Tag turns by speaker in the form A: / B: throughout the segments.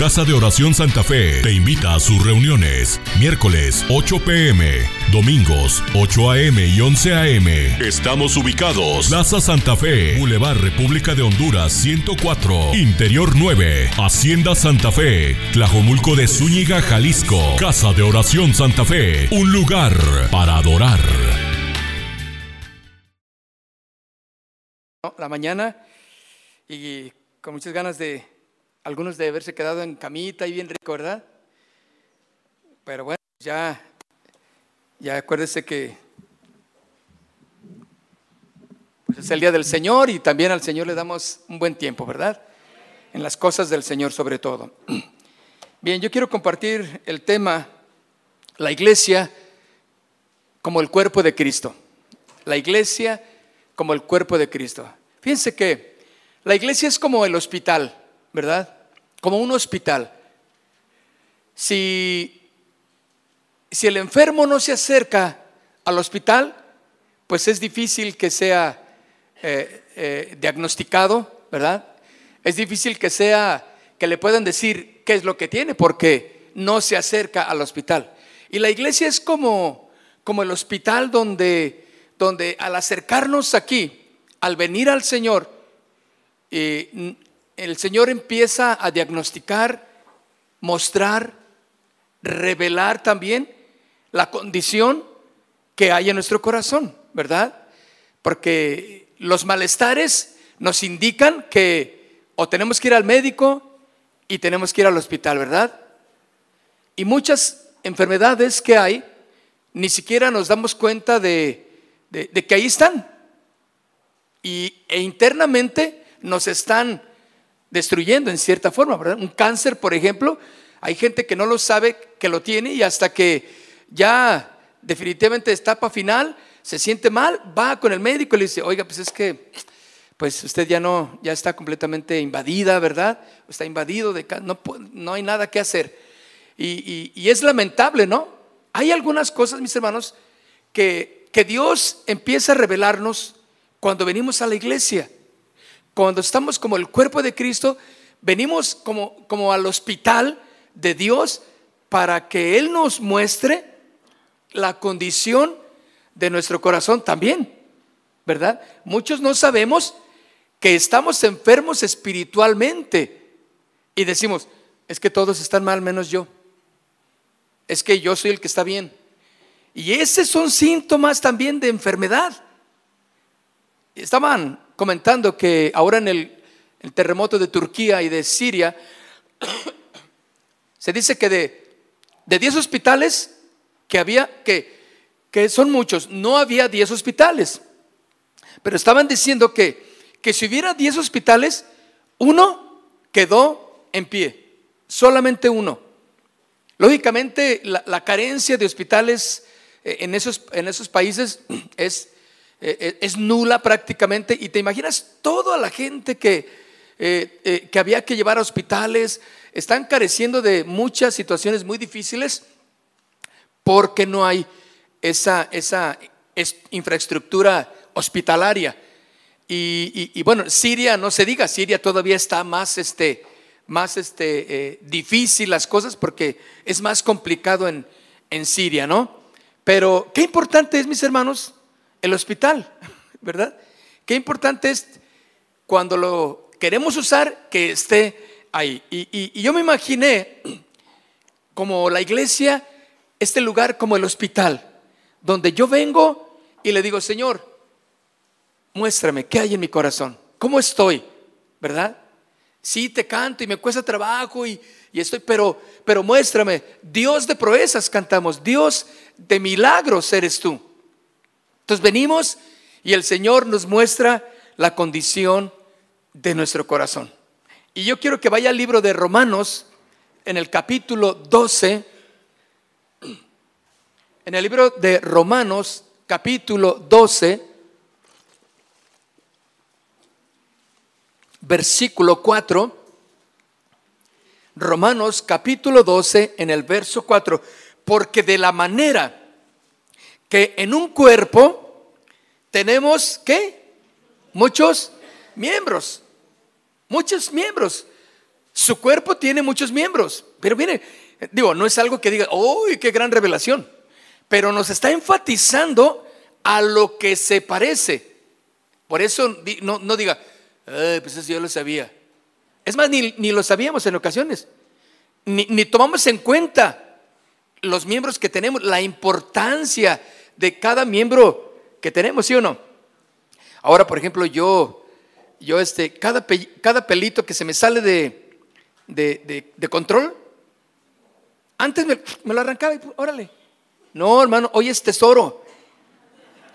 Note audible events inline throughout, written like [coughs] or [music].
A: Casa de Oración Santa Fe te invita a sus reuniones. Miércoles 8 pm, domingos 8 am y 11 am. Estamos ubicados. Plaza Santa Fe, Boulevard República de Honduras 104, Interior 9, Hacienda Santa Fe, Tlajomulco de Zúñiga, Jalisco. Casa de Oración Santa Fe, un lugar para adorar.
B: la mañana y con muchas ganas de algunos de haberse quedado en camita y bien rico, ¿verdad? Pero bueno, ya, ya acuérdese que pues es el día del Señor y también al Señor le damos un buen tiempo, ¿verdad? En las cosas del Señor sobre todo. [clears throat] Bien, yo quiero compartir el tema, la iglesia como el cuerpo de Cristo. La iglesia como el cuerpo de Cristo. Fíjense que la iglesia es como el hospital, ¿verdad? Como un hospital. Si, si el enfermo no se acerca al hospital, pues es difícil que sea eh, eh, diagnosticado, ¿verdad? Es difícil que sea, que le puedan decir qué es lo que tiene, porque no se acerca al hospital. Y la iglesia es como, como el hospital donde, donde al acercarnos aquí, al venir al Señor, eh, el Señor empieza a diagnosticar, mostrar, revelar también la condición que hay en nuestro corazón, ¿verdad? Porque los malestares nos indican que o tenemos que ir al médico y tenemos que ir al hospital, ¿verdad? Y muchas enfermedades que hay, ni siquiera nos damos cuenta de, de que ahí están, y, e internamente nos están destruyendo en cierta forma, ¿verdad? Un cáncer, por ejemplo, hay gente que no lo sabe que lo tiene y hasta que ya definitivamente etapa final, se siente mal, va con el médico y le dice, oiga, pues es que pues usted ya no, ya está completamente invadida, ¿verdad? Está invadido, de, no, no hay nada que hacer. Y, y, es lamentable, ¿no? Hay algunas cosas, mis hermanos, que, que Dios empieza a revelarnos cuando venimos a la iglesia, cuando estamos como el cuerpo de Cristo, venimos como, como al hospital de Dios para que Él nos muestre la condición de nuestro corazón también, ¿verdad? Muchos no sabemos que estamos enfermos espiritualmente y decimos, es que todos están mal menos yo, es que yo soy el que está bien. Y esos son síntomas también de enfermedad. Estaban comentando que ahora en el, terremoto de Turquía y de Siria, [clears throat] se dice que de, de 10 hospitales que había, que, que son muchos, no había 10 hospitales. Pero estaban diciendo que, que si hubiera 10 hospitales, uno quedó en pie, solamente uno. Lógicamente, la, la carencia de hospitales eh, en esos, en esos países [clears throat] es eh, eh, es nula prácticamente y te imaginas toda la gente que, eh, que había que llevar a hospitales, están careciendo de muchas situaciones muy difíciles porque no hay esa, esa infraestructura hospitalaria. Y, bueno, Siria, no se diga, Siria todavía está más, este, más este, difícil las cosas porque es más complicado en, en Siria, ¿no? Pero qué importante es, mis hermanos, el hospital, ¿verdad? Qué importante es cuando lo queremos usar que esté ahí. Y, yo me imaginé como la iglesia, este lugar como el hospital, donde yo vengo y le digo, Señor, muéstrame qué hay en mi corazón, cómo estoy, ¿verdad? Sí, te canto y me cuesta trabajo y, y estoy, pero, pero muéstrame, Dios de proezas cantamos, Dios de milagros eres tú. Entonces venimos y el Señor nos muestra la condición de nuestro corazón. Y yo quiero que vaya al libro de Romanos, en el capítulo 12, en el libro de Romanos, capítulo 12, versículo 4. Romanos capítulo 12 en el verso 4, porque de la manera que en un cuerpo tenemos, ¿qué? Muchos miembros, muchos miembros. Su cuerpo tiene muchos miembros, pero mire, digo, no es algo que diga, uy, qué gran revelación, pero nos está enfatizando a lo que se parece. Por eso no, no diga, pues eso yo lo sabía. Es más, ni, lo sabíamos en ocasiones, ni, ni tomamos en cuenta los miembros que tenemos, la importancia de cada miembro que tenemos, ¿sí o no? Ahora, por ejemplo, yo, yo este, cada, cada pelito que se me sale de, de, control, antes me, lo arrancaba y pues, órale. No, hermano, hoy es tesoro.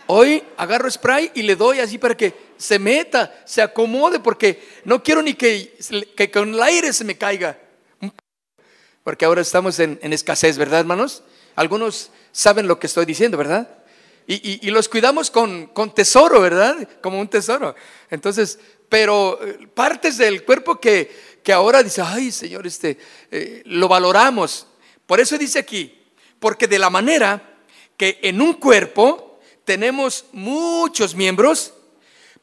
B: Hoy agarro spray y le doy así para que se meta, se acomode, porque no quiero ni que, que con el aire se me caiga. Porque ahora estamos en, escasez, ¿verdad, hermanos? Algunos saben lo que estoy diciendo, ¿verdad? Y, los cuidamos con, tesoro, ¿verdad? Como un tesoro. Entonces, pero eh, partes del cuerpo que, que ahora dice, ay Señor, este, eh, lo valoramos. Por eso dice aquí, porque de la manera que en un cuerpo tenemos muchos miembros,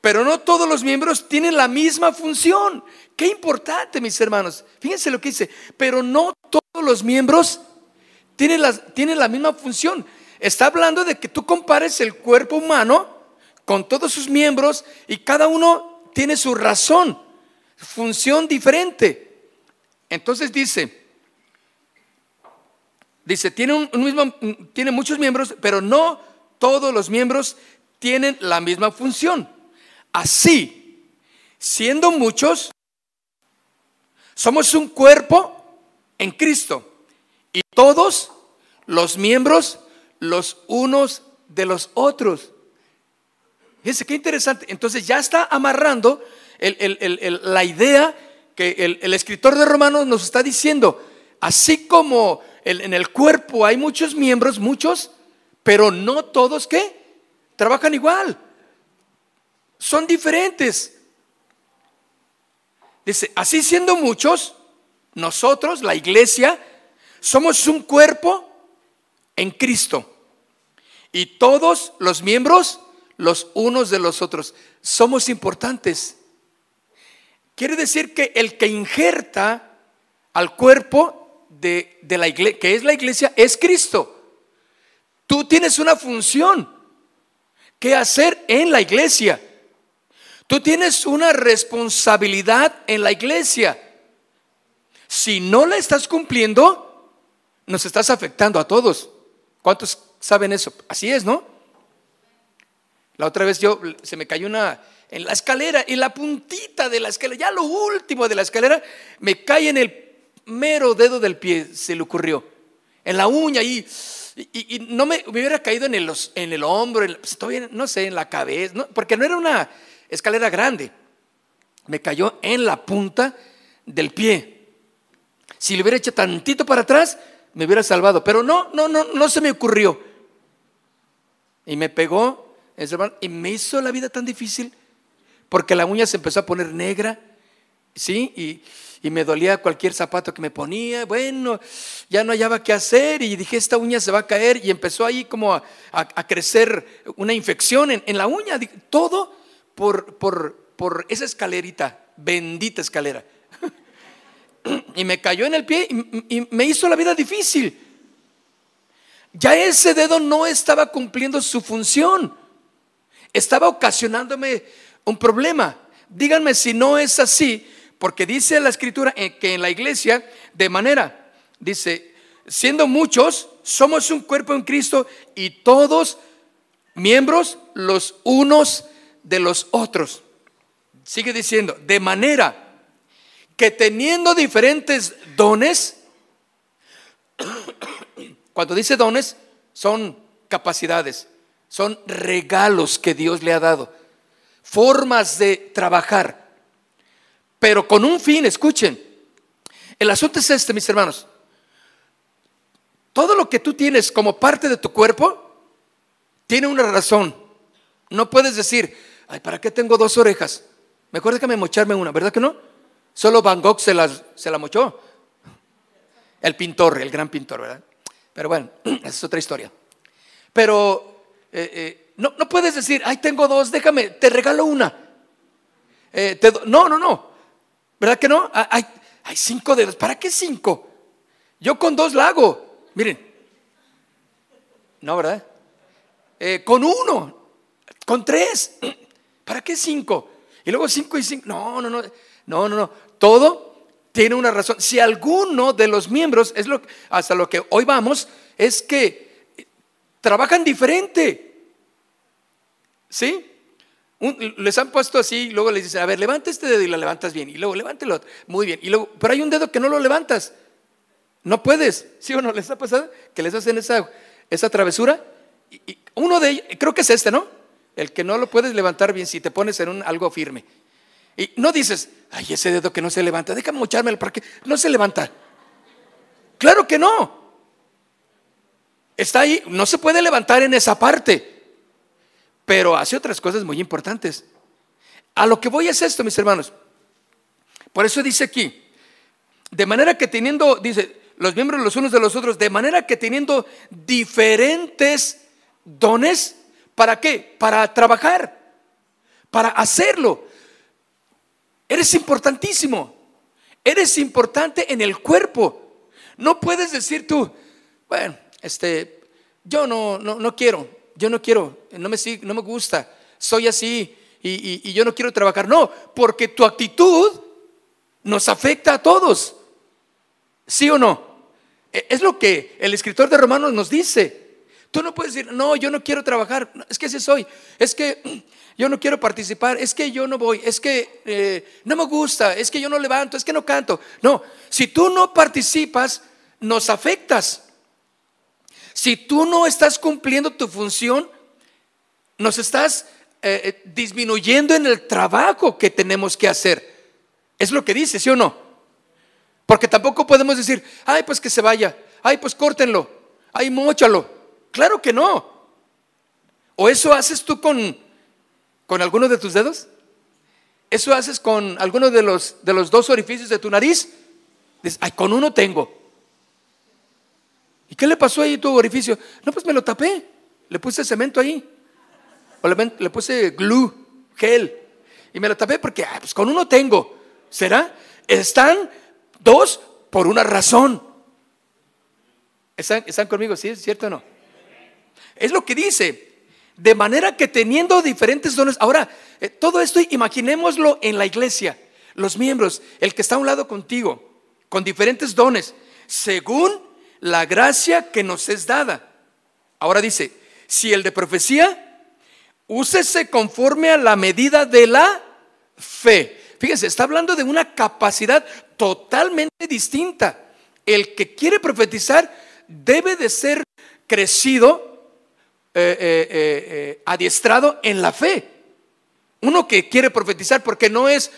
B: pero no todos los miembros tienen la misma función. Qué importante, mis hermanos. Fíjense lo que dice, pero no todos los miembros tienen tienen la misma función. Está hablando de que tú compares el cuerpo humano con todos sus miembros y cada uno tiene su razón función diferente. Entonces dice, dice, tiene, un, mismo, tiene muchos miembros, pero no todos los miembros tienen la misma función. Así, siendo muchos, somos un cuerpo en Cristo y todos los miembros los unos de los otros. Fíjense qué interesante. Entonces ya está amarrando la idea que el, escritor de Romanos nos está diciendo. Así como en el cuerpo hay muchos miembros, muchos, pero no todos que trabajan igual. Son diferentes. Dice, así siendo muchos, nosotros, la iglesia, somos un cuerpo en Cristo. Y todos los miembros, los unos de los otros, somos importantes. Quiere decir que el que injerta al cuerpo de, la iglesia, que es la iglesia, es Cristo. Tú tienes una función que hacer en la iglesia. Tú tienes una responsabilidad en la iglesia. Si no la estás cumpliendo, nos estás afectando a todos. ¿Cuántos saben eso? Así es, ¿no? La otra vez yo se me cayó una en la escalera, en la puntita de la escalera, ya lo último de la escalera, me cae en el mero dedo del pie, se le ocurrió, en la uña y, y, no me, hubiera caído en el, en el hombro, pues, no sé, en la cabeza, porque no era una escalera grande, me cayó en la punta del pie. Si le hubiera hecho tantito para atrás, me hubiera salvado, pero no, no, no, no se me ocurrió. Y me pegó, y me hizo la vida tan difícil porque la uña se empezó a poner negra, ¿sí? Y, me dolía cualquier zapato que me ponía. Bueno, ya no hallaba qué hacer y dije, esta uña se va a caer y empezó ahí como a, crecer una infección en, la uña. Todo por, esa escalerita, bendita escalera. [laughs] y me cayó en el pie y me hizo la vida difícil. Ya ese dedo no estaba cumpliendo su función. Estaba ocasionándome un problema. Díganme si no es así, porque dice la escritura que en la iglesia, de manera, dice, siendo muchos, somos un cuerpo en Cristo y todos miembros los unos de los otros. Sigue diciendo, de manera que teniendo diferentes dones, cuando dice dones, son capacidades, son regalos que Dios le ha dado formas de trabajar, pero con un fin, escuchen. El asunto es este, mis hermanos. Todo lo que tú tienes como parte de tu cuerpo tiene una razón. No puedes decir, ay, ¿para qué tengo dos orejas? Mejor déjame mocharme una, ¿verdad que no? Solo Van Gogh se, se la mochó. El pintor, el gran pintor, ¿verdad? Pero bueno, [clears throat] esa es otra historia. Pero eh, eh, no, no puedes decir, ay, tengo dos, déjame, te regalo una. Eh, no, no, no. ¿Verdad que no? Ay, Hay cinco dedos. ¿Para qué cinco? Yo con dos la hago. Miren. No, ¿verdad? Con uno, con tres. [clears throat] ¿Para qué cinco? Y luego cinco y cinco. No, no, no. No, no, no. Todo tiene una razón. Si alguno de los miembros, es lo, hasta lo que hoy vamos, es que trabajan diferente. ¿Sí? les han puesto así, y luego les dicen, a ver, levanta este dedo y lo levantas bien, y luego levántelo, muy bien, y luego, pero hay un dedo que no lo levantas, no puedes, ¿sí o no? ¿Les ha pasado que les hacen esa, esa travesura? Y, uno de ellos, creo que es este, ¿no? El que no lo puedes levantar bien si te pones en un, algo firme. Y no dices, ay, ese dedo que no se levanta, déjame mochármelo para que no se levanta. Claro que no. Está ahí, no se puede levantar en esa parte pero hace otras cosas muy importantes. A lo que voy es esto, mis hermanos. Por eso dice aquí, de manera que teniendo, dice, los miembros los unos de los otros, de manera que teniendo diferentes dones, ¿para qué? Para trabajar, para hacerlo. Eres importantísimo, eres importante en el cuerpo. No puedes decir tú, bueno, este, yo no, no, no quiero, yo no quiero, no me, no me gusta, soy así y, yo no quiero trabajar. No, porque tu actitud nos afecta a todos. ¿Sí o no? E, es lo que el escritor de Romanos nos dice. Tú no puedes decir, no, yo no quiero trabajar, es que ese soy, es que [clears throat] yo no quiero participar, es que yo no voy, es que eh, no me gusta, es que yo no levanto, es que no canto. No, si tú no participas, nos afectas. Si tú no estás cumpliendo tu función, nos estás eh, eh, disminuyendo en el trabajo que tenemos que hacer. Es lo que dice, ¿sí o no? Porque tampoco podemos decir, ay, pues que se vaya, ay, pues córtenlo, ay, mochalo. Claro que no. ¿O eso haces tú con, con alguno de tus dedos? ¿Eso haces con alguno de los, de los dos orificios de tu nariz? Dices, ay, con uno tengo. ¿Y qué le pasó ahí a tu orificio? No, pues me lo tapé. Le puse cemento ahí. O le, puse glue, gel. Y me lo tapé porque ah, pues con uno tengo. ¿Será? Están dos por una razón. ¿Están, ¿Están conmigo? ¿Sí? ¿Es cierto o no? Es lo que dice. De manera que teniendo diferentes dones. Ahora, eh, todo esto imaginémoslo en la iglesia. Los miembros, el que está a un lado contigo, con diferentes dones, según la gracia que nos es dada. Ahora dice, si el de profecía, úsese conforme a la medida de la fe. Fíjense, está hablando de una capacidad totalmente distinta. El que quiere profetizar debe de ser crecido, eh, eh, eh, adiestrado en la fe. Uno que quiere profetizar porque no es,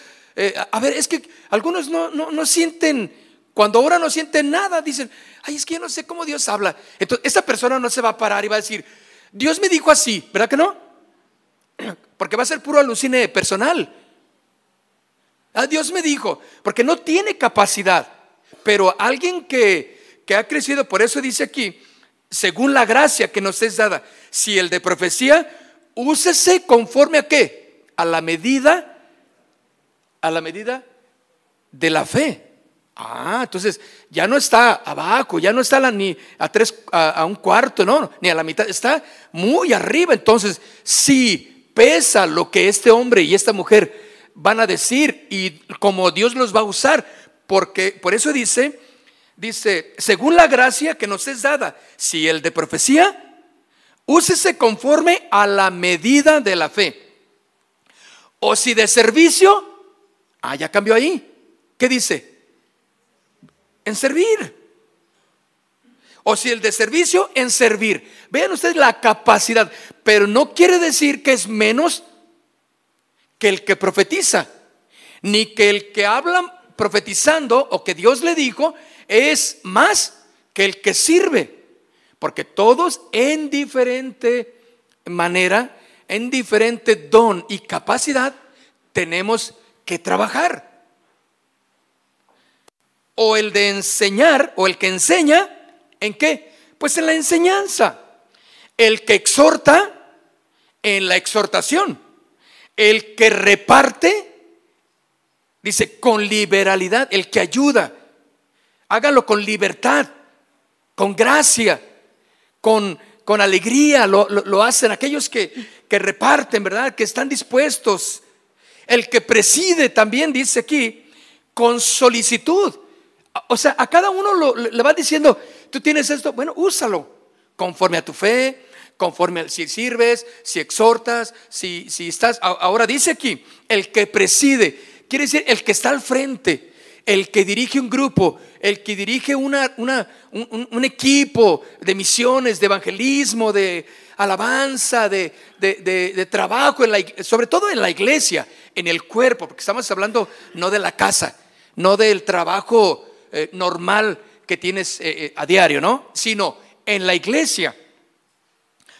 B: a ver, es que algunos no, no, no sienten cuando ahora no sienten nada, dicen, ay, es que yo no sé cómo Dios habla. Entonces, esa persona no se va a parar y va a decir, Dios me dijo así, ¿verdad que no? [clears throat] Porque va a ser puro alucine personal. Ah, Dios me dijo, porque no tiene capacidad. Pero alguien que, que ha crecido, por eso dice aquí, según la gracia que nos es dada, si el de profecía, úsese conforme a qué? A la medida, a la medida de la fe. Ah, entonces ya no está abajo, ya no está ni a tres, a, un cuarto, no, ni a la mitad, está muy arriba. Entonces, si pesa lo que este hombre y esta mujer van a decir y como Dios los va a usar, porque por eso dice, dice, según la gracia que nos es dada, si el de profecía, úsese conforme a la medida de la fe. O si de servicio, ah, ya cambió ahí. ¿Qué dice? en servir. O si el de servicio, en servir. Vean ustedes la capacidad, pero no quiere decir que es menos que el que profetiza, ni que el que habla profetizando o que Dios le dijo es más que el que sirve, porque todos en diferente manera, en diferente don y capacidad, tenemos que trabajar o el de enseñar, o el que enseña, ¿en qué? Pues en la enseñanza. El que exhorta, en la exhortación. El que reparte, Dice, con liberalidad, el que ayuda. Hágalo con libertad, con gracia, con, con alegría. Lo, lo, hacen aquellos que, que reparten, ¿verdad? Que están dispuestos. El que preside también dice aquí, con solicitud. O sea, a cada uno le va diciendo, tú tienes esto, bueno, úsalo conforme a tu fe, conforme a si sirves, si exhortas, si, si estás. Ahora dice aquí, el que preside Quiere decir el que está al frente, el que dirige un grupo, el que dirige una, un, equipo de misiones, de evangelismo, de alabanza, de, trabajo, sobre todo en la iglesia, en el cuerpo, porque estamos hablando no de la casa, no del trabajo eh, normal que tienes eh, eh, a diario, ¿no? Sino en la iglesia.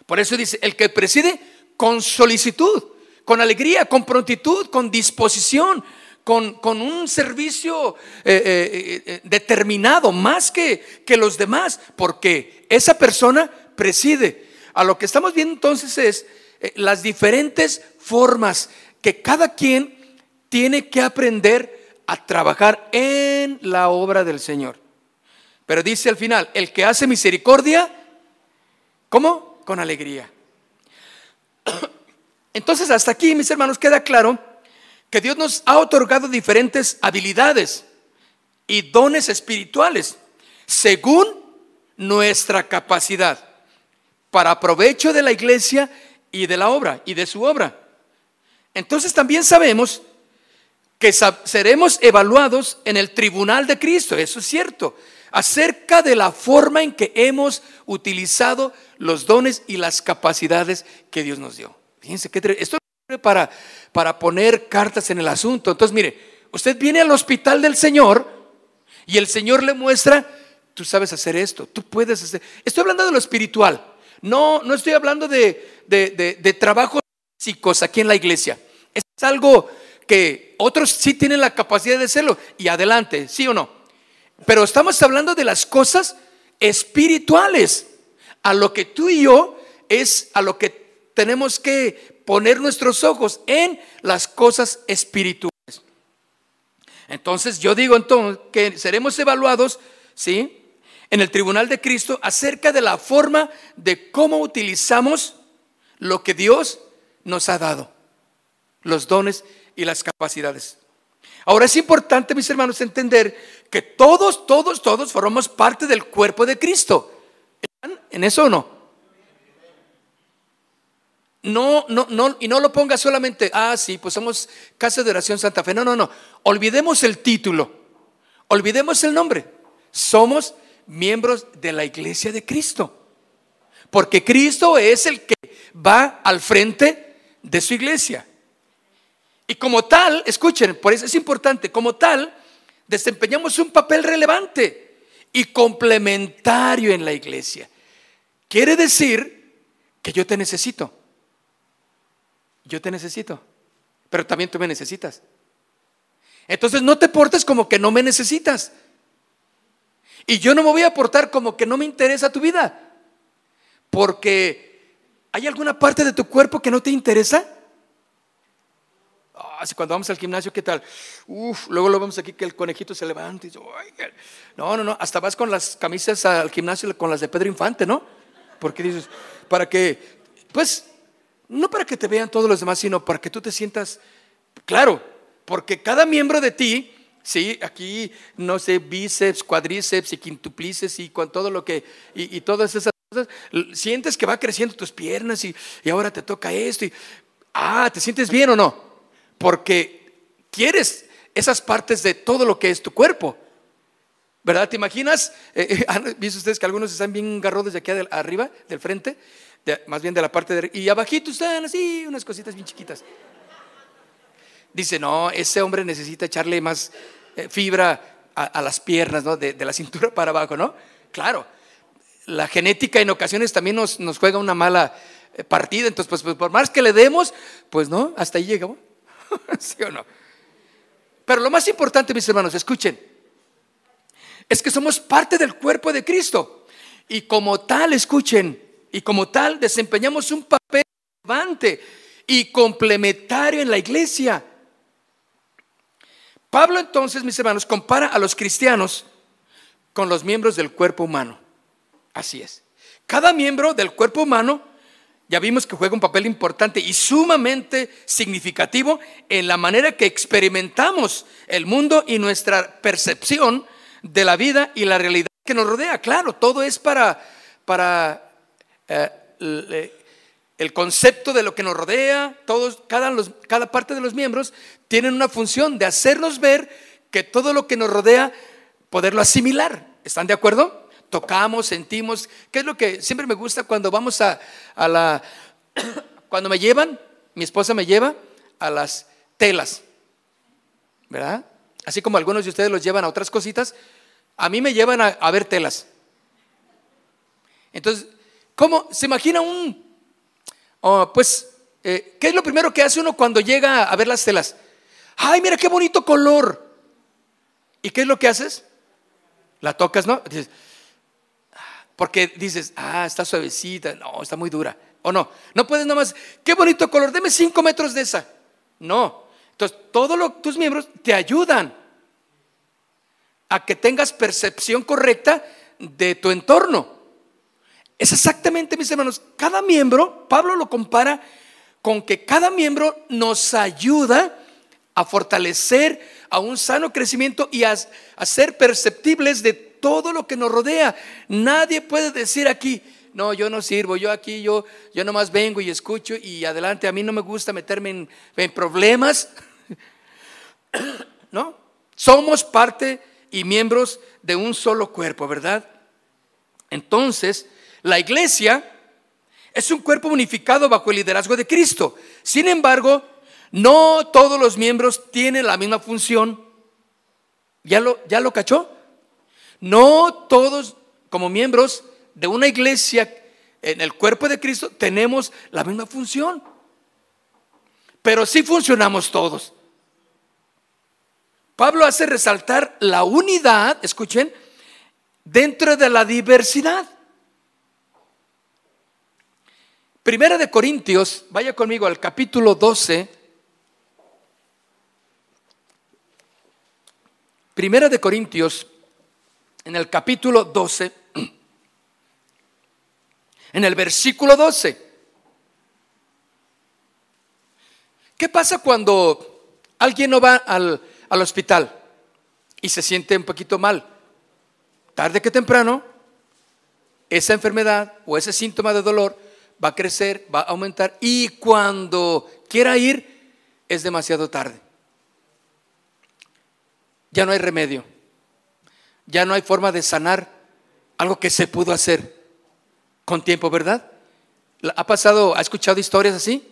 B: Por eso dice, el que preside con solicitud con alegría, con prontitud, con disposición, con, un servicio eh, eh, eh, determinado, más que, que los demás, porque esa persona preside. A lo que estamos viendo entonces es las diferentes formas que cada quien tiene que aprender a trabajar en la obra del Señor. Pero dice al final, el que hace misericordia, ¿cómo? Con alegría. [coughs] Entonces, hasta aquí, mis hermanos, queda claro que Dios nos ha otorgado diferentes habilidades y dones espirituales según nuestra capacidad para provecho de la iglesia y de la obra y de su obra. Entonces también sabemos que seremos evaluados en el tribunal de Cristo, eso es cierto, acerca de la forma en que hemos utilizado los dones y las capacidades que Dios nos dio. Fíjense que esto es para, para poner cartas en el asunto. Entonces, mire, usted viene al hospital del Señor y el Señor le muestra, tú sabes hacer esto, tú puedes hacer. Estoy hablando de lo espiritual. No, no estoy hablando de, de, de, trabajos físicos aquí en la iglesia. Es algo que otros sí tienen la capacidad de hacerlo. Y adelante, ¿sí o no? Pero estamos hablando de las cosas espirituales. A lo que tú y yo es a lo que tenemos que poner nuestros ojos en las cosas espirituales. Entonces yo digo entonces que seremos evaluados, ¿sí? En el tribunal de Cristo acerca de la forma de cómo utilizamos lo que Dios nos ha dado, los dones y las capacidades. Ahora es importante, mis hermanos, entender que todos, todos, todos formamos parte del cuerpo de Cristo. ¿Están en eso o no? No, no, no, y no lo ponga solamente, ah, sí, pues somos Casa de Oración Santa Fe. No, no, no. Olvidemos el título, olvidemos el nombre. Somos miembros de la iglesia de Cristo. Porque Cristo es el que va al frente de su iglesia. Y como tal, escuchen, por eso es importante, como tal, desempeñamos un papel relevante y complementario en la iglesia. Quiere decir que yo te necesito yo te necesito, pero también tú me necesitas. Entonces no te portes como que no me necesitas. Y yo no me voy a portar como que no me interesa tu vida. Porque ¿hay alguna parte de tu cuerpo que no te interesa? Ah, cuando vamos al gimnasio, ¿qué tal? Uf, luego lo vemos aquí que el conejito se levanta y dice, no, no, no, hasta vas con las camisas al gimnasio con las de Pedro Infante, ¿no? Porque dices, para que, pues, no para que te vean todos los demás, sino para que tú te sientas claro, porque cada miembro de ti, sí, aquí, no sé, bíceps, cuadríceps y quintuplices y con todo lo que, y, todas esas cosas, sientes que va creciendo tus piernas y, y ahora te toca esto y, ah, ¿te sientes bien o no? Porque quieres esas partes de todo lo que es tu cuerpo. ¿Verdad? ¿Te imaginas? Eh, eh, [laughs] ¿Han ustedes que algunos están bien garrodos de aquí arriba, del frente? Más bien de la parte de... Y abajito están así, unas cositas bien chiquitas. Dice, no, ese hombre necesita echarle más eh, fibra a, las piernas, ¿no? De, la cintura para abajo, ¿no? Claro, la genética en ocasiones también nos, nos juega una mala eh, partida, entonces, pues, pues, por más que le demos, pues no, hasta ahí llegamos. [laughs] ¿Sí o no? Pero lo más importante, mis hermanos, escuchen, es que somos parte del cuerpo de Cristo. Y como tal, escuchen, y como tal desempeñamos un papel relevante y complementario en la iglesia. Pablo entonces, mis hermanos, compara a los cristianos con los miembros del cuerpo humano. Así es. Cada miembro del cuerpo humano ya vimos que juega un papel importante y sumamente significativo en la manera que experimentamos el mundo y nuestra percepción de la vida y la realidad que nos rodea. Claro, todo es para, para el concepto de lo que nos rodea, todos, cada, cada parte de los miembros tienen una función de hacernos ver que todo lo que nos rodea, poderlo asimilar. ¿Están de acuerdo? tocamos, sentimos. ¿Qué es lo que siempre me gusta cuando vamos a, la... [coughs] Cuando me llevan, mi esposa me lleva a las telas, ¿verdad? Así como algunos de ustedes los llevan a otras cositas, a mí me llevan a, ver telas. Entonces, ¿cómo se imagina un... Oh, pues, eh, ¿qué es lo primero que hace uno cuando llega a ver las telas? ¡Ay, mira qué bonito color! ¿Y qué es lo que haces? La tocas, ¿no? Porque dices, ah, está suavecita, no, está muy dura. O no, no puedes nomás, qué bonito color, deme cinco metros de esa. No. Entonces, todos tus miembros te ayudan a que tengas percepción correcta de tu entorno. Es exactamente, mis hermanos, cada miembro, Pablo lo compara con que cada miembro nos ayuda a fortalecer a un sano crecimiento y a, ser perceptibles de todo lo que nos rodea. Nadie puede decir aquí, no, yo no sirvo, yo aquí, yo, yo nomás vengo y escucho y adelante, a mí no me gusta meterme en, en problemas. [laughs] ¿No? Somos parte y miembros de un solo cuerpo, ¿verdad? Entonces, la iglesia es un cuerpo unificado bajo el liderazgo de Cristo. Sin embargo, no todos los miembros tienen la misma función. ¿Ya lo, ya lo cachó? No todos como miembros de una iglesia en el cuerpo de Cristo tenemos la misma función. Pero sí funcionamos todos. Pablo hace resaltar la unidad, escuchen, dentro de la diversidad. Primera de Corintios, vaya conmigo al capítulo 12. Primera de Corintios, en el capítulo 12, en el versículo 12. ¿Qué pasa cuando alguien no va al, al hospital y se siente un poquito mal? Tarde que temprano, esa enfermedad o ese síntoma de dolor va a crecer, va a aumentar y cuando quiera ir es demasiado tarde. Ya no hay remedio ya no hay forma de sanar algo que se pudo hacer con tiempo, ¿verdad? ¿Ha pasado, ha escuchado historias así?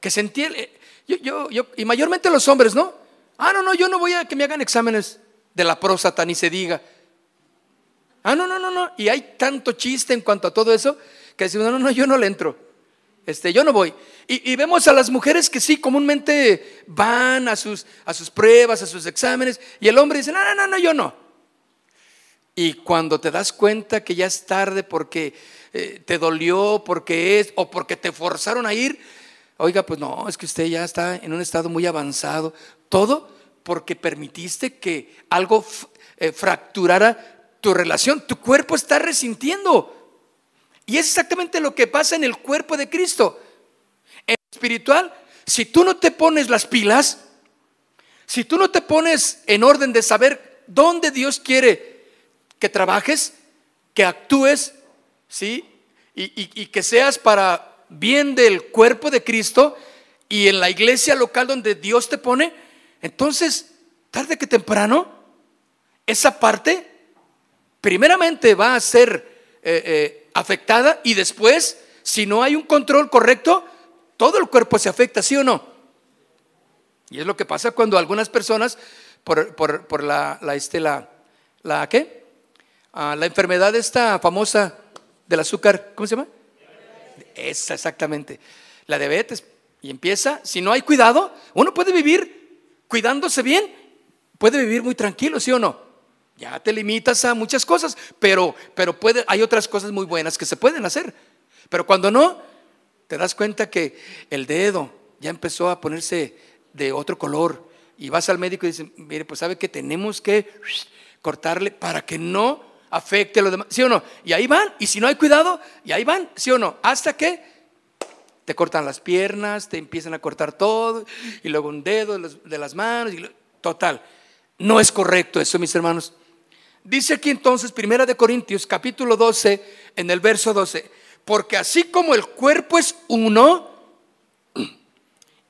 B: Que se entiende, yo, yo, yo, y mayormente los hombres, ¿no? Ah, no, no, yo no voy a que me hagan exámenes de la próstata, ni se diga. Ah, no, no, no, no. Y hay tanto chiste en cuanto a todo eso que decimos, no, no, yo no le entro. Este, yo no voy. Y, y, vemos a las mujeres que sí, comúnmente van a sus, a sus pruebas, a sus exámenes, y el hombre dice, no, no, no, no, yo no. Y cuando te das cuenta que ya es tarde porque eh, te dolió, porque es, o porque te forzaron a ir, oiga, pues no, es que usted ya está en un estado muy avanzado. Todo porque permitiste que algo eh, fracturara tu relación. Tu cuerpo está resintiendo. Y es exactamente lo que pasa en el cuerpo de Cristo. En espiritual, si tú no te pones las pilas, si tú no te pones en orden de saber dónde Dios quiere que trabajes, que actúes, ¿sí? Y, que seas para bien del cuerpo de Cristo y en la iglesia local donde Dios te pone, entonces, tarde que temprano, esa parte primeramente va a ser eh, eh, afectada y después, si no hay un control correcto, todo el cuerpo se afecta, ¿sí o no? Y es lo que pasa cuando algunas personas, por, por, la, la, este, la, la, ¿qué? la enfermedad esta famosa del azúcar, ¿cómo se llama? Esa exactamente, la diabetes. Y empieza, si no hay cuidado, uno puede vivir cuidándose bien, puede vivir muy tranquilo, ¿sí o no? Ya te limitas a muchas cosas, pero, pero hay otras cosas muy buenas que se pueden hacer. Pero cuando no, te das cuenta que el dedo ya empezó a ponerse de otro color y vas al médico y dices, mire, pues sabe que tenemos que cortarle para que no afecte a los demás, ¿sí o no? Y ahí van, y si no hay cuidado, y ahí van, ¿sí o no? Hasta que te cortan las piernas, te empiezan a cortar todo, y luego un dedo de las manos, y total. No es correcto eso, mis hermanos. Dice aquí entonces, Primera de Corintios, capítulo 12, en el verso 12, porque así como el cuerpo es uno,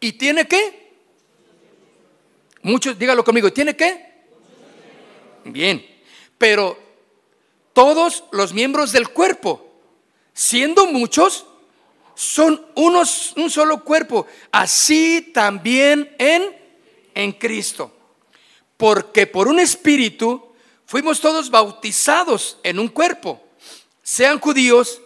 B: y tiene que, muchos, dígalo conmigo, ¿tiene que? Bien, pero todos los miembros del cuerpo, siendo muchos, son unos, un solo cuerpo, así también en, en Cristo. Porque por un espíritu fuimos todos bautizados en un cuerpo, sean judíos,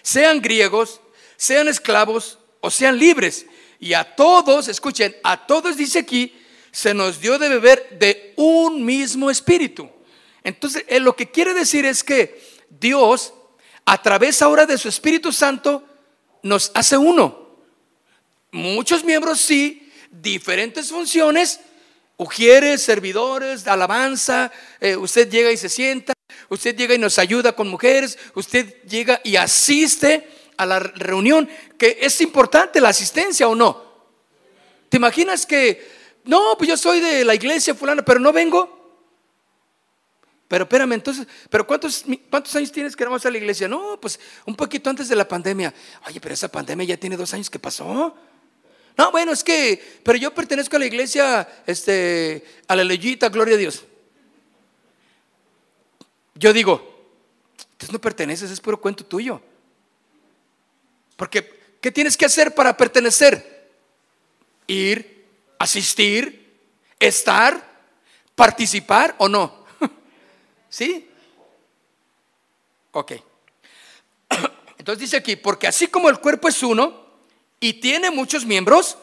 B: sean griegos, sean esclavos o sean libres. Y a todos, escuchen, a todos dice aquí, se nos dio de beber de un mismo espíritu. Entonces, lo que quiere decir es que Dios, a través ahora de su Espíritu Santo, nos hace uno. Muchos miembros sí, diferentes funciones, ujieres, servidores, alabanza, eh, usted llega y se sienta, usted llega y nos ayuda con mujeres, usted llega y asiste a la reunión, que es importante la asistencia o no. ¿Te imaginas que, no, pues yo soy de la iglesia fulana, pero no vengo? Pero espérame, entonces, ¿pero cuántos, cuántos años tienes que vamos a la iglesia? No, pues un poquito antes de la pandemia. Oye, pero esa pandemia ya tiene dos años que pasó. No, bueno, es que, pero yo pertenezco a la iglesia, este, a la leyita, gloria a Dios. Yo digo, entonces no perteneces, es puro cuento tuyo. Porque, ¿qué tienes que hacer para pertenecer? Ir, asistir, estar, participar o no. [laughs] ¿Sí? Ok. [clears throat] Entonces dice aquí, porque así como el cuerpo es uno, y tiene muchos miembros,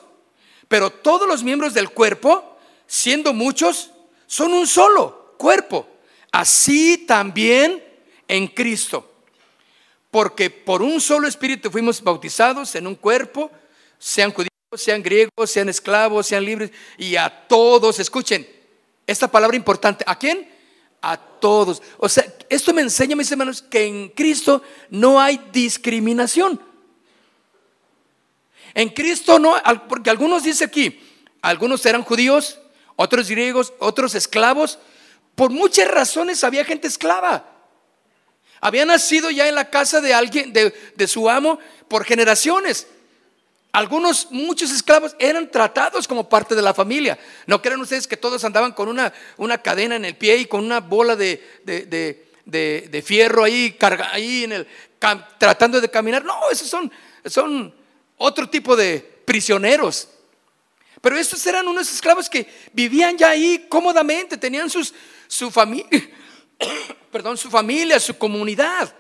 B: pero todos los miembros del cuerpo, siendo muchos, son un solo cuerpo. Así también en Cristo. Porque por un solo espíritu fuimos bautizados en un cuerpo, sean judíos, sean griegos, sean esclavos, sean libres, y a todos, escuchen, esta palabra importante, ¿a quién? A todos. O sea, esto me enseña, mis hermanos, que en Cristo no hay discriminación. En Cristo no, porque algunos dice aquí, algunos eran judíos, otros griegos, otros esclavos. Por muchas razones había gente esclava. Había nacido ya en la casa de alguien, de, su amo, por generaciones. Algunos, muchos esclavos eran tratados como parte de la familia. No crean ustedes que todos andaban con una, una cadena en el pie y con una bola de, de fierro ahí, carga, ahí en el, tratando de caminar. No, esos son, son otro tipo de prisioneros. Pero estos eran unos esclavos que vivían ya ahí cómodamente, tenían sus, su familia, [coughs] perdón, su familia, su comunidad.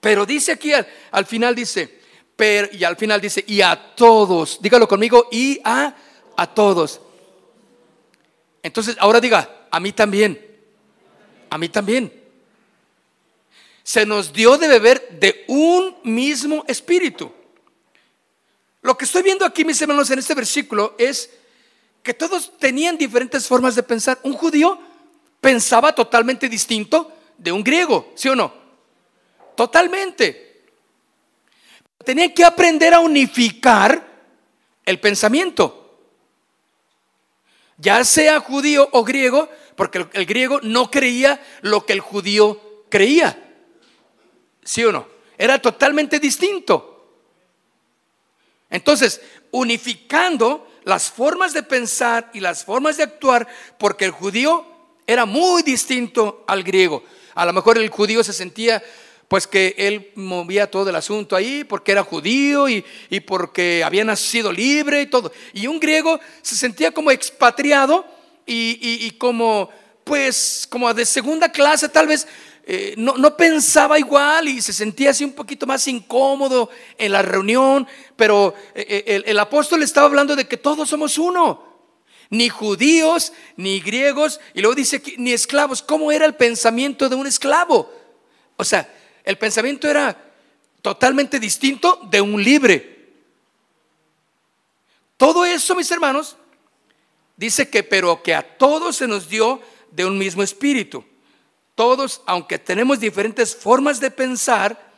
B: Pero dice aquí al, final dice, y al final dice, y a todos, dígalo conmigo, y a, a todos. Entonces, ahora diga, a mí también, a mí también. Se nos dio de beber de un mismo espíritu. Lo que estoy viendo aquí, mis hermanos, en este versículo es que todos tenían diferentes formas de pensar. Un judío pensaba totalmente distinto de un griego, ¿sí o no? Totalmente. Tenían que aprender a unificar el pensamiento. Ya sea judío o griego, porque el griego no creía lo que el judío creía. ¿Sí o no? Era totalmente distinto. Entonces, unificando las formas de pensar y las formas de actuar, porque el judío era muy distinto al griego. A lo mejor el judío se sentía pues que él movía todo el asunto ahí porque era judío y, porque había nacido libre y todo. Y un griego se sentía como expatriado y, y como pues como de segunda clase tal vez eh, no, pensaba igual y se sentía así un poquito más incómodo en la reunión, pero eh, eh, el, apóstol estaba hablando de que todos somos uno ni judíos, ni griegos, y luego dice ni esclavos. ¿Cómo era el pensamiento de un esclavo? O sea, el pensamiento era totalmente distinto de un libre. Todo eso, mis hermanos, dice que, pero que a todos se nos dio de un mismo espíritu. Todos, aunque tenemos diferentes formas de pensar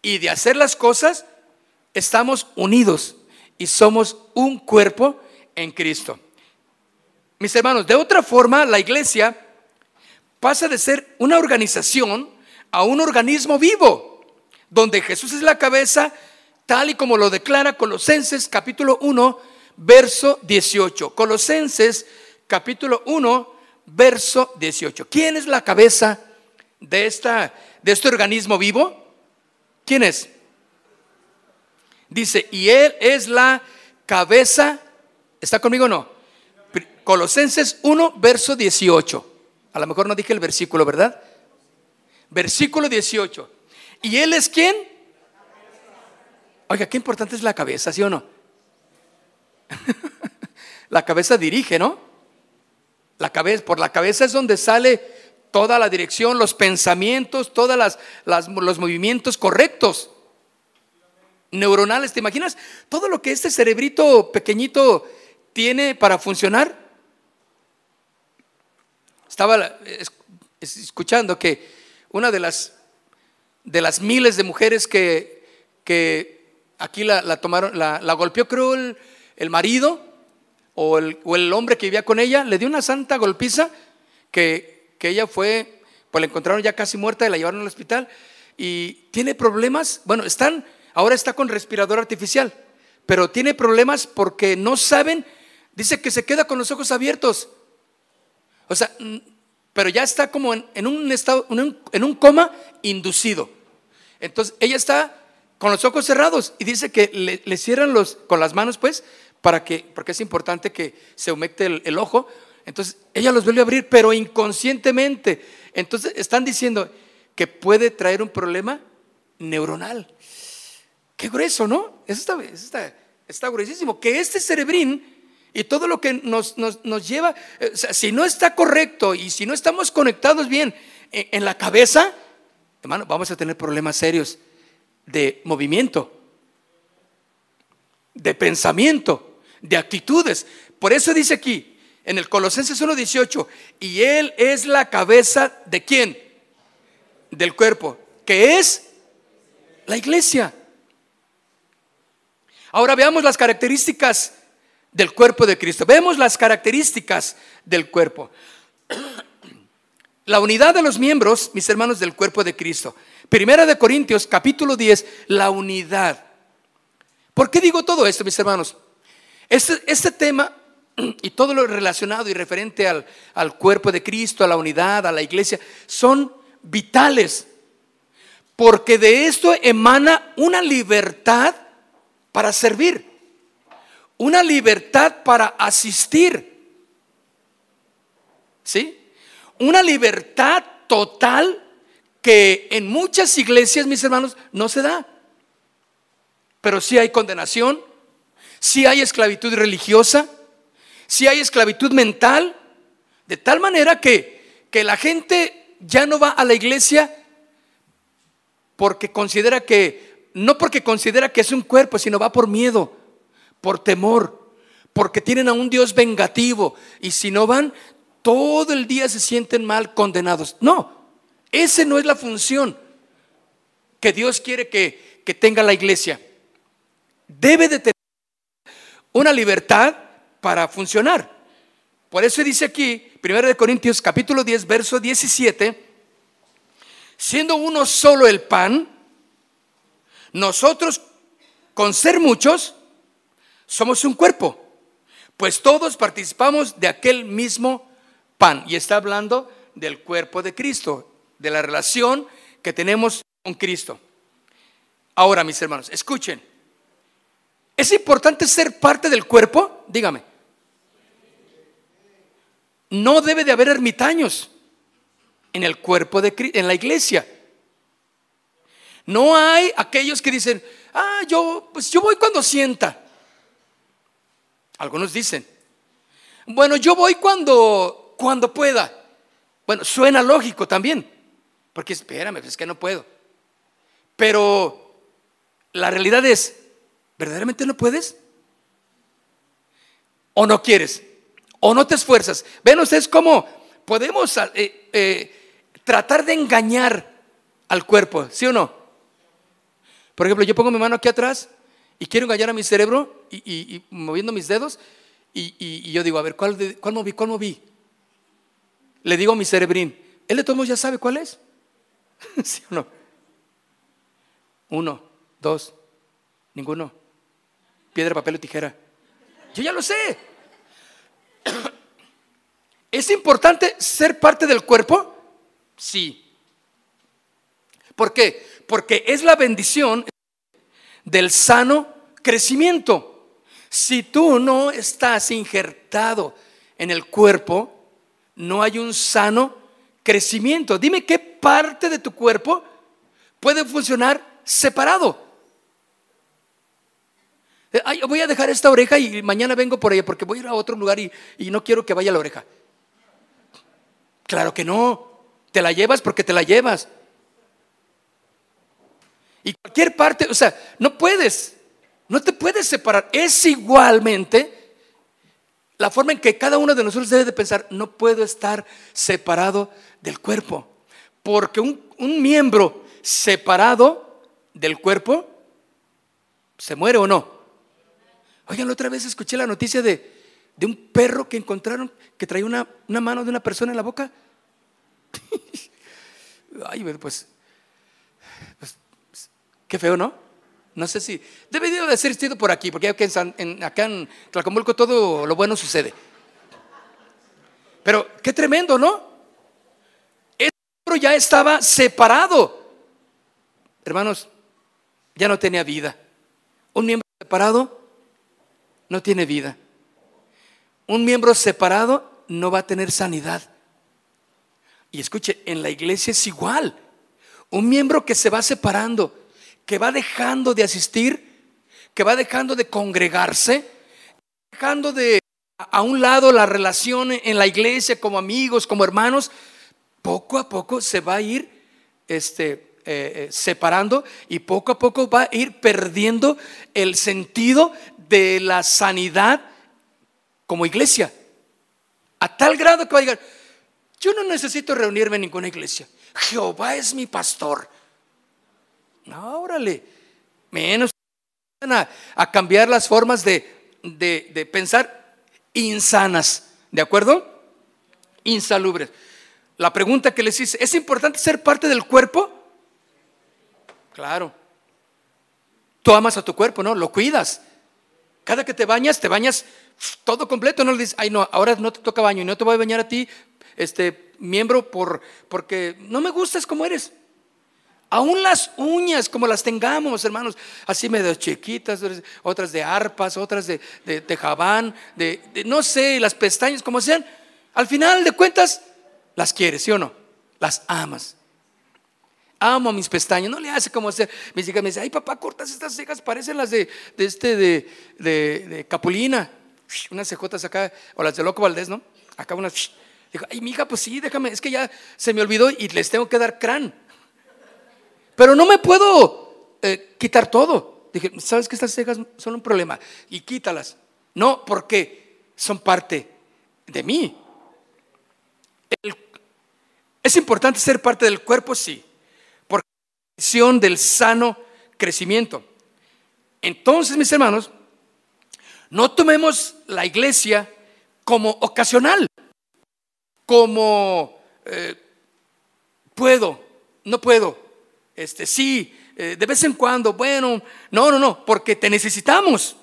B: y de hacer las cosas, estamos unidos y somos un cuerpo en Cristo. Mis hermanos, de otra forma, la iglesia pasa de ser una organización a un organismo vivo, donde Jesús es la cabeza, tal y como lo declara Colosenses capítulo 1, verso 18. Colosenses capítulo 1, verso 18. ¿Quién es la cabeza de, esta, de este organismo vivo? ¿Quién es? Dice, y Él es la cabeza, ¿está conmigo o no? Colosenses 1, verso 18. A lo mejor no dije el versículo, ¿verdad? Versículo 18. ¿Y Él es quién? Oiga, qué importante es la cabeza, ¿sí o no? [laughs] la cabeza dirige, ¿no? La cabeza, por la cabeza es donde sale toda la dirección, los pensamientos, todos las, los movimientos correctos, neuronales. ¿Te imaginas todo lo que este cerebrito pequeñito tiene para funcionar? Estaba escuchando que una de las, de las miles de mujeres que, que aquí la, tomaron, la, golpeó, creo, el, marido o el, o el, hombre que vivía con ella, le dio una santa golpiza que, que ella fue, pues la encontraron ya casi muerta y la llevaron al hospital y tiene problemas, bueno, están, ahora está con respirador artificial, pero tiene problemas porque no saben, dice que se queda con los ojos abiertos o sea, pero ya está como en, un estado, en un, coma inducido. Entonces, ella está con los ojos cerrados y dice que le, cierran los, con las manos, pues, para que, porque es importante que se humecte el, ojo. Entonces, ella los vuelve a abrir, pero inconscientemente. Entonces, están diciendo que puede traer un problema neuronal. Qué grueso, ¿no? Eso está, está, está gruesísimo. Que este cerebrín y todo lo que nos, lleva, eh, si no está correcto y si no estamos conectados bien en, la cabeza, hermano, vamos a tener problemas serios de movimiento, de pensamiento, de actitudes. Por eso dice aquí, en el Colosenses 1.18, y Él es la cabeza de quién? Del cuerpo, que es la iglesia. Ahora veamos las características del cuerpo de Cristo. Vemos las características del cuerpo. La unidad de los miembros, mis hermanos, del cuerpo de Cristo. Primera de Corintios, capítulo 10, la unidad. ¿Por qué digo todo esto, mis hermanos? Este, este tema [clears throat] y todo lo relacionado y referente al, al cuerpo de Cristo, a la unidad, a la iglesia, son vitales. Porque de esto emana una libertad para servir una libertad para asistir. ¿Sí? Una libertad total que en muchas iglesias, mis hermanos, no se da. Pero sí hay condenación, sí hay esclavitud religiosa, sí hay esclavitud mental, de tal manera que, que la gente ya no va a la iglesia porque considera que, no porque considera que es un cuerpo, sino va por miedo por temor, porque tienen a un Dios vengativo y si no van, todo el día se sienten mal condenados. No, esa no es la función que Dios quiere que, que tenga la iglesia. Debe de tener una libertad para funcionar. Por eso dice aquí, 1 Corintios capítulo 10, verso 17, siendo uno solo el pan, nosotros con ser muchos, somos un cuerpo, pues todos participamos de aquel mismo pan. Y está hablando del cuerpo de Cristo, de la relación que tenemos con Cristo. Ahora, mis hermanos, escuchen. ¿Es importante ser parte del cuerpo? Dígame. No debe de haber ermitaños en el cuerpo de Cristo, en la iglesia. No hay aquellos que dicen, ah, yo, pues yo voy cuando sienta. Algunos dicen, bueno, yo voy cuando, cuando pueda. Bueno, suena lógico también, porque espérame, es que no puedo. Pero la realidad es, ¿verdaderamente no puedes? ¿O no quieres? o no te esfuerzas. Ven ustedes cómo podemos eh, eh, tratar de engañar al cuerpo, ¿sí o no? Por ejemplo, yo pongo mi mano aquí atrás y quiero engañar a mi cerebro y, moviendo mis dedos y, yo digo, a ver, ¿cuál, ¿cuál moví? ¿Cuál moví? Le digo a mi cerebrín, él de todos modos ya sabe cuál es. [laughs] ¿Sí o no? Uno, dos, ninguno. Piedra, papel o tijera. Yo ya lo sé. [clears throat] ¿Es importante ser parte del cuerpo? Sí. ¿Por qué? Porque es la bendición del sano crecimiento. Si tú no estás injertado en el cuerpo, no hay un sano crecimiento. Dime qué parte de tu cuerpo puede funcionar separado. Voy a dejar esta oreja y mañana vengo por ella porque voy a ir a otro lugar y, y no quiero que vaya la oreja. Claro que no. Te la llevas porque te la llevas. Y cualquier parte, o sea, no puedes, no te puedes separar. Es igualmente la forma en que cada uno de nosotros debe de pensar, no puedo estar separado del cuerpo. Porque un, miembro separado del cuerpo, ¿se muere o no? Oigan, la otra vez escuché la noticia de, de un perro que encontraron que traía una, una mano de una persona en la boca. [laughs] Ay, pues, pues, qué feo, ¿no? No sé si. Debe de ser existido por aquí, porque en, acá en Tlacomulco todo lo bueno sucede. Pero qué tremendo, ¿no? Ese miembro ya estaba separado. Hermanos, ya no tenía vida. Un miembro separado no tiene vida. Un miembro separado no va a tener sanidad. Y escuche, en la iglesia es igual. Un miembro que se va separando, que va dejando de asistir, que va dejando de congregarse, dejando de a un lado la relación en la iglesia como amigos, como hermanos, poco a poco se va a ir este, eh, eh, separando y poco a poco va a ir perdiendo el sentido de la sanidad como iglesia. A tal grado que va a llegar, yo no necesito reunirme en ninguna iglesia. Jehová es mi pastor. No, órale, menos a, a cambiar las formas de, de, pensar insanas, ¿de acuerdo? Insalubres. La pregunta que les hice, ¿es importante ser parte del cuerpo? Claro. Tú amas a tu cuerpo, ¿no? Lo cuidas. Cada que te bañas, te bañas todo completo, no le dices, ay no, ahora no te toca baño y no te voy a bañar a ti, este miembro, por, porque no me gustas como eres. Aún las uñas, como las tengamos, hermanos, así medio chiquitas, otras de arpas, otras de, de, jabán, de, no sé, las pestañas, como sean, al final de cuentas, las quieres, ¿sí o no? Las amas. Amo mis pestañas, no le hace como hacer. Mis hijas me dicen, ay papá, cortas estas cejas, parecen las de, de este, de, de, Capulina unas cejotas acá, o las de Loco Valdés, ¿no? Acá unas. Digo, ay, mija, pues sí, déjame, es que ya se me olvidó y les tengo que dar crán. Pero no me puedo eh, quitar todo. Dije, ¿sabes que estas cejas son un problema? Y quítalas. No, porque son parte de mí. es importante ser parte del cuerpo, sí, del sano crecimiento. Entonces, mis hermanos, no tomemos la iglesia como ocasional, como eh, puedo, no puedo, este sí, eh, de vez en cuando, bueno, no, no, no, porque te necesitamos.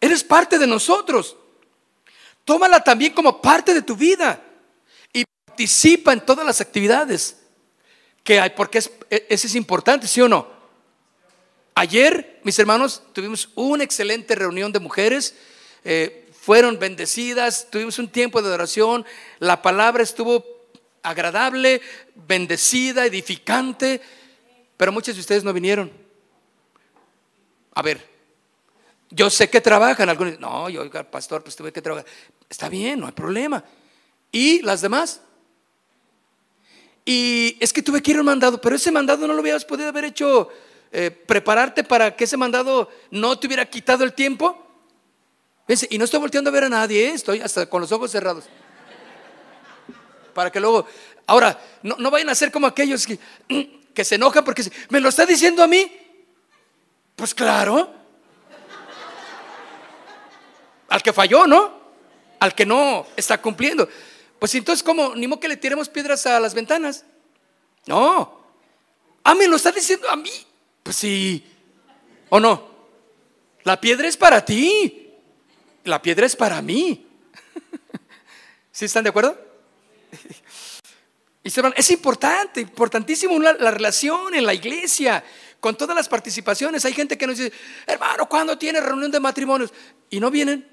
B: Eres parte de nosotros. Tómala también como parte de tu vida y participa en todas las actividades que hay, porque es, e, eso es importante, ¿sí o no? Ayer, mis hermanos, tuvimos una excelente reunión de mujeres. Eh, fueron bendecidas, tuvimos un tiempo de adoración, la palabra estuvo agradable, bendecida, edificante, pero muchos de ustedes no vinieron. A ver, yo sé que trabajan, algunos, no, yo, pastor, pues tuve que trabajar. Está bien, no hay problema. ¿Y las demás? Y es que tuve que ir a un mandado, pero ese mandado no lo hubieras podido haber hecho eh, prepararte para que ese mandado no te hubiera quitado el tiempo? y no estoy volteando a ver a nadie, ¿eh? estoy hasta con los ojos cerrados. Para que luego, ahora, no, vayan a ser como aquellos que, [clears throat] que se enojan porque me lo está diciendo a mí. Pues claro. Al que falló, ¿no? Al que no está cumpliendo. Pues entonces, ¿cómo? Ni modo que le tiremos piedras a las ventanas. No. Ah, me lo está diciendo a mí. Pues sí. ¿O no? La piedra es para ti. La piedra es para mí. [laughs] ¿Sí están de acuerdo? [laughs] Es importante, importantísimo la, relación en la iglesia, con todas las participaciones. Hay gente que nos dice, hermano, ¿cuándo tiene reunión de matrimonios? Y no vienen.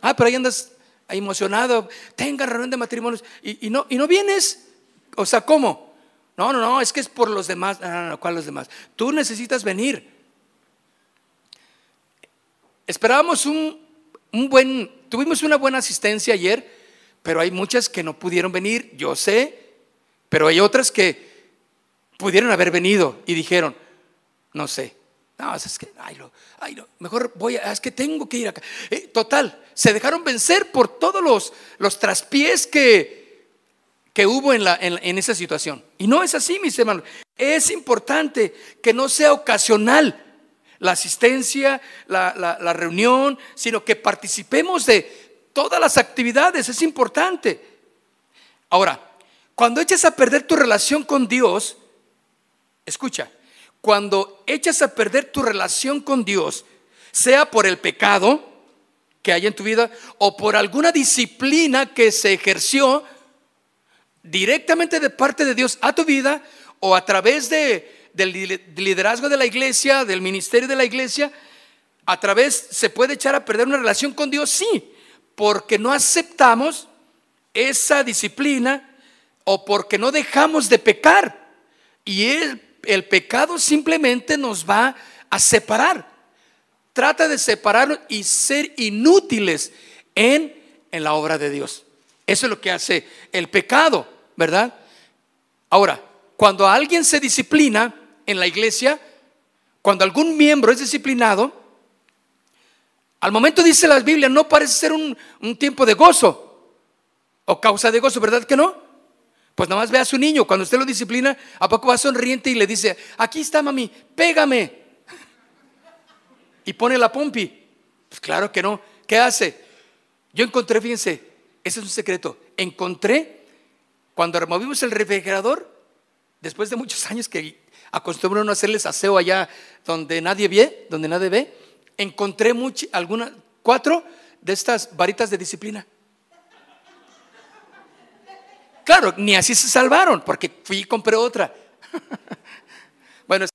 B: Ah, pero ahí andas emocionado, tenga reunión de matrimonios y, no, y no vienes. O sea, ¿cómo? No, no, no, es que es por los demás. No, no, no, ¿cuál los demás? Tú necesitas venir. Esperábamos un, un buen, tuvimos una buena asistencia ayer, pero hay muchas que no pudieron venir, yo sé, pero hay otras que pudieron haber venido y dijeron, no sé, no, es que, ay, ay, mejor voy a, es que tengo que ir acá. Eh, total, se dejaron vencer por todos los, los traspiés que, que hubo en, la, en, esa situación. Y no es así, mis hermanos. Es importante que no sea ocasional la asistencia, la, la reunión, sino que participemos de todas las actividades. Es importante. Ahora, cuando echas a perder tu relación con Dios, escucha, cuando echas a perder tu relación con Dios, sea por el pecado que hay en tu vida o por alguna disciplina que se ejerció directamente de parte de Dios a tu vida o a través de, del liderazgo de la iglesia, del ministerio de la iglesia, a través se puede echar a perder una relación con Dios, sí, porque no aceptamos esa disciplina o porque no dejamos de pecar. Y el, el pecado simplemente nos va a separar. Trata de separarnos y ser inútiles en, en la obra de Dios. Eso es lo que hace el pecado, ¿verdad? Ahora, cuando alguien se disciplina en la iglesia, cuando algún miembro es disciplinado, al momento dice la Biblia, no parece ser un, un tiempo de gozo o causa de gozo, ¿verdad que no? Pues nada más ve a su niño, cuando usted lo disciplina, ¿a poco va sonriente y le dice, aquí está mami, pégame? Y pone la pompi. Pues claro que no. ¿Qué hace? Yo encontré, fíjense, ese es un secreto. Encontré, cuando removimos el refrigerador, después de muchos años que acostumbran a hacerles aseo allá donde nadie ve, donde nadie ve, encontré algunas, cuatro de estas varitas de disciplina. Claro, ni así se salvaron, porque fui y compré otra. [laughs] bueno,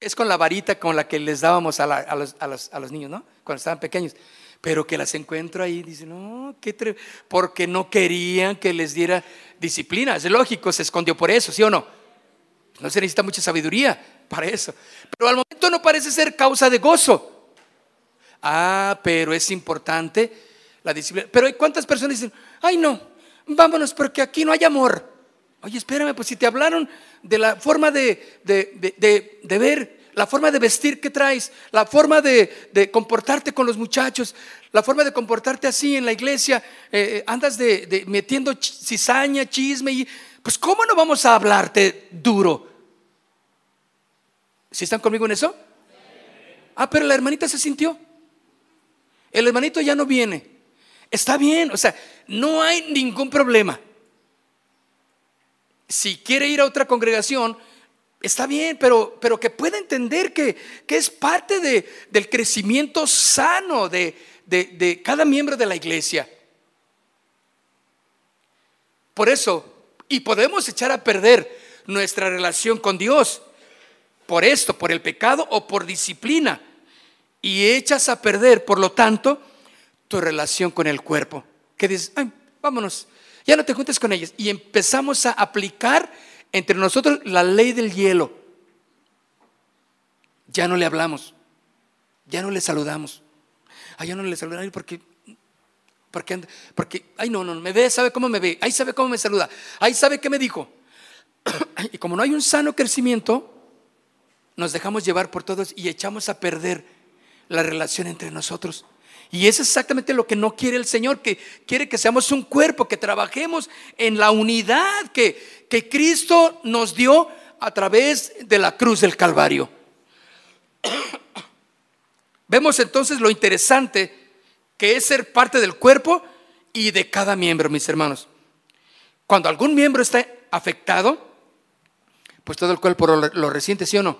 B: es con la varita con la que les dábamos a, los, niños, ¿no? Cuando estaban pequeños. Pero que las encuentro ahí, dicen, no, qué porque no querían que les diera disciplina. Es lógico, se escondió por eso, ¿sí o no? No se necesita mucha sabiduría para eso. Pero al momento no parece ser causa de gozo. Ah, pero es importante la disciplina. Pero cuántas personas dicen, ay no, vámonos porque aquí no hay amor. Oye, espérame, pues si te hablaron de la forma de, ver, la forma de vestir que traes, la forma de, comportarte con los muchachos, la forma de comportarte así en la iglesia, eh, eh, andas de, metiendo cizaña, chisme, y, pues ¿cómo no vamos a hablarte duro? ¿Si están conmigo en eso? Ah, pero la hermanita se sintió. El hermanito ya no viene. Está bien, o sea, no hay ningún problema. Si quiere ir a otra congregación, está bien, pero, pero que pueda entender que, es parte de, del crecimiento sano de, de cada miembro de la iglesia. Por eso, y podemos echar a perder nuestra relación con Dios por esto, por el pecado o por disciplina. Y echas a perder, por lo tanto, tu relación con el cuerpo. Que dices, vámonos, ya no te juntes con ellos. Y empezamos a aplicar entre nosotros la ley del hielo. Ya no le hablamos, ya no le saludamos. Ay, ya no le saludamos porque, porque, porque, ay, no, no, me ve, sabe cómo me ve, ahí sabe cómo me saluda, ahí sabe qué me dijo. [clears throat] Y como no hay un sano crecimiento, nos dejamos llevar por todos y echamos a perder la relación entre nosotros. Y es exactamente lo que no quiere el Señor, que quiere que seamos un cuerpo, que trabajemos en la unidad que, que Cristo nos dio a través de la cruz del Calvario. [coughs] Vemos entonces lo interesante que es ser parte del cuerpo y de cada miembro, mis hermanos. Cuando algún miembro está afectado, pues todo el cuerpo lo, resiente, ¿sí o no?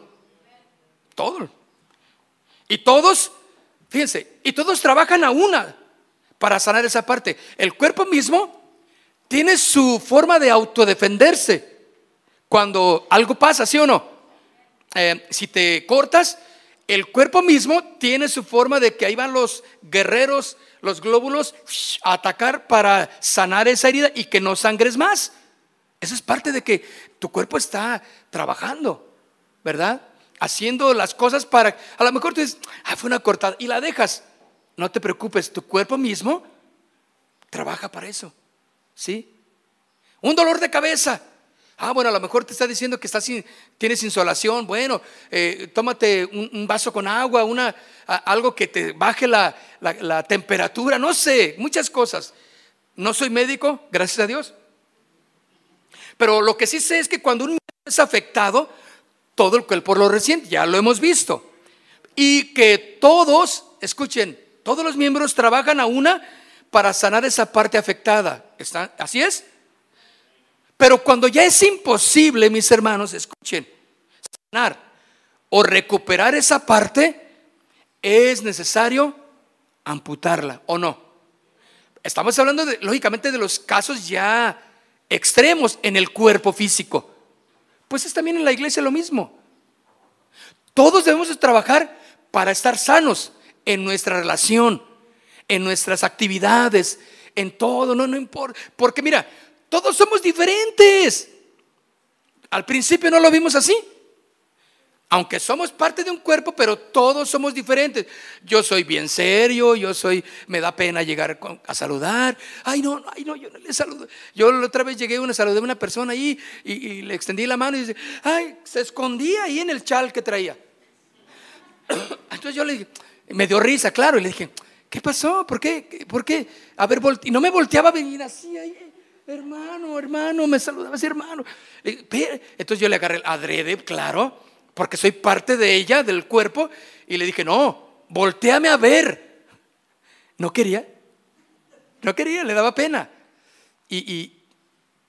B: Todo. Y todos, fíjense, y todos trabajan a una para sanar esa parte. El cuerpo mismo tiene su forma de autodefenderse cuando algo pasa, ¿sí o no? Eh, si te cortas, el cuerpo mismo tiene su forma de que ahí van los guerreros, los glóbulos, a atacar para sanar esa herida y que no sangres más. Eso es parte de que tu cuerpo está trabajando, ¿verdad? Haciendo las cosas para... A lo mejor tú dices, ah, fue una cortada y la dejas. No te preocupes, tu cuerpo mismo trabaja para eso, ¿sí? Un dolor de cabeza. Ah, bueno, a lo mejor te está diciendo que estás sin, tienes insolación. Bueno, eh, tómate un, vaso con agua, una, algo que te baje la, la, temperatura, no sé, muchas cosas. No soy médico, gracias a Dios. Pero lo que sí sé es que cuando un es afectado, todo el cuerpo lo resiente, ya lo hemos visto. Y que todos, escuchen, todos los miembros trabajan a una para sanar esa parte afectada. ¿Está? ¿Así es? Pero cuando ya es imposible, mis hermanos, escuchen, sanar o recuperar esa parte, es necesario amputarla o no. Estamos hablando, de, lógicamente, de los casos ya extremos en el cuerpo físico. Pues es también en la iglesia lo mismo. Todos debemos trabajar para estar sanos en nuestra relación, en nuestras actividades, en todo, no, no importa. Porque mira, todos somos diferentes. Al principio no lo vimos así. Aunque somos parte de un cuerpo, pero todos somos diferentes. Yo soy bien serio, yo soy, me da pena llegar a saludar. Ay, no, ay, no, yo no le saludo. Yo la otra vez llegué, una saludé a una persona ahí y, le extendí la mano y dice, ay, se escondía ahí en el chal que traía. [coughs] Entonces yo le dije, me dio risa, claro, y le dije, ¿qué pasó? ¿Por qué? ¿Por qué? A ver, y no me volteaba a venir así ahí hermano, hermano, me saludaba así, hermano. Entonces yo le agarré el adrede, claro, porque soy parte de ella, del cuerpo, y le dije, no, volteame a ver. No quería, no quería, le daba pena. Y,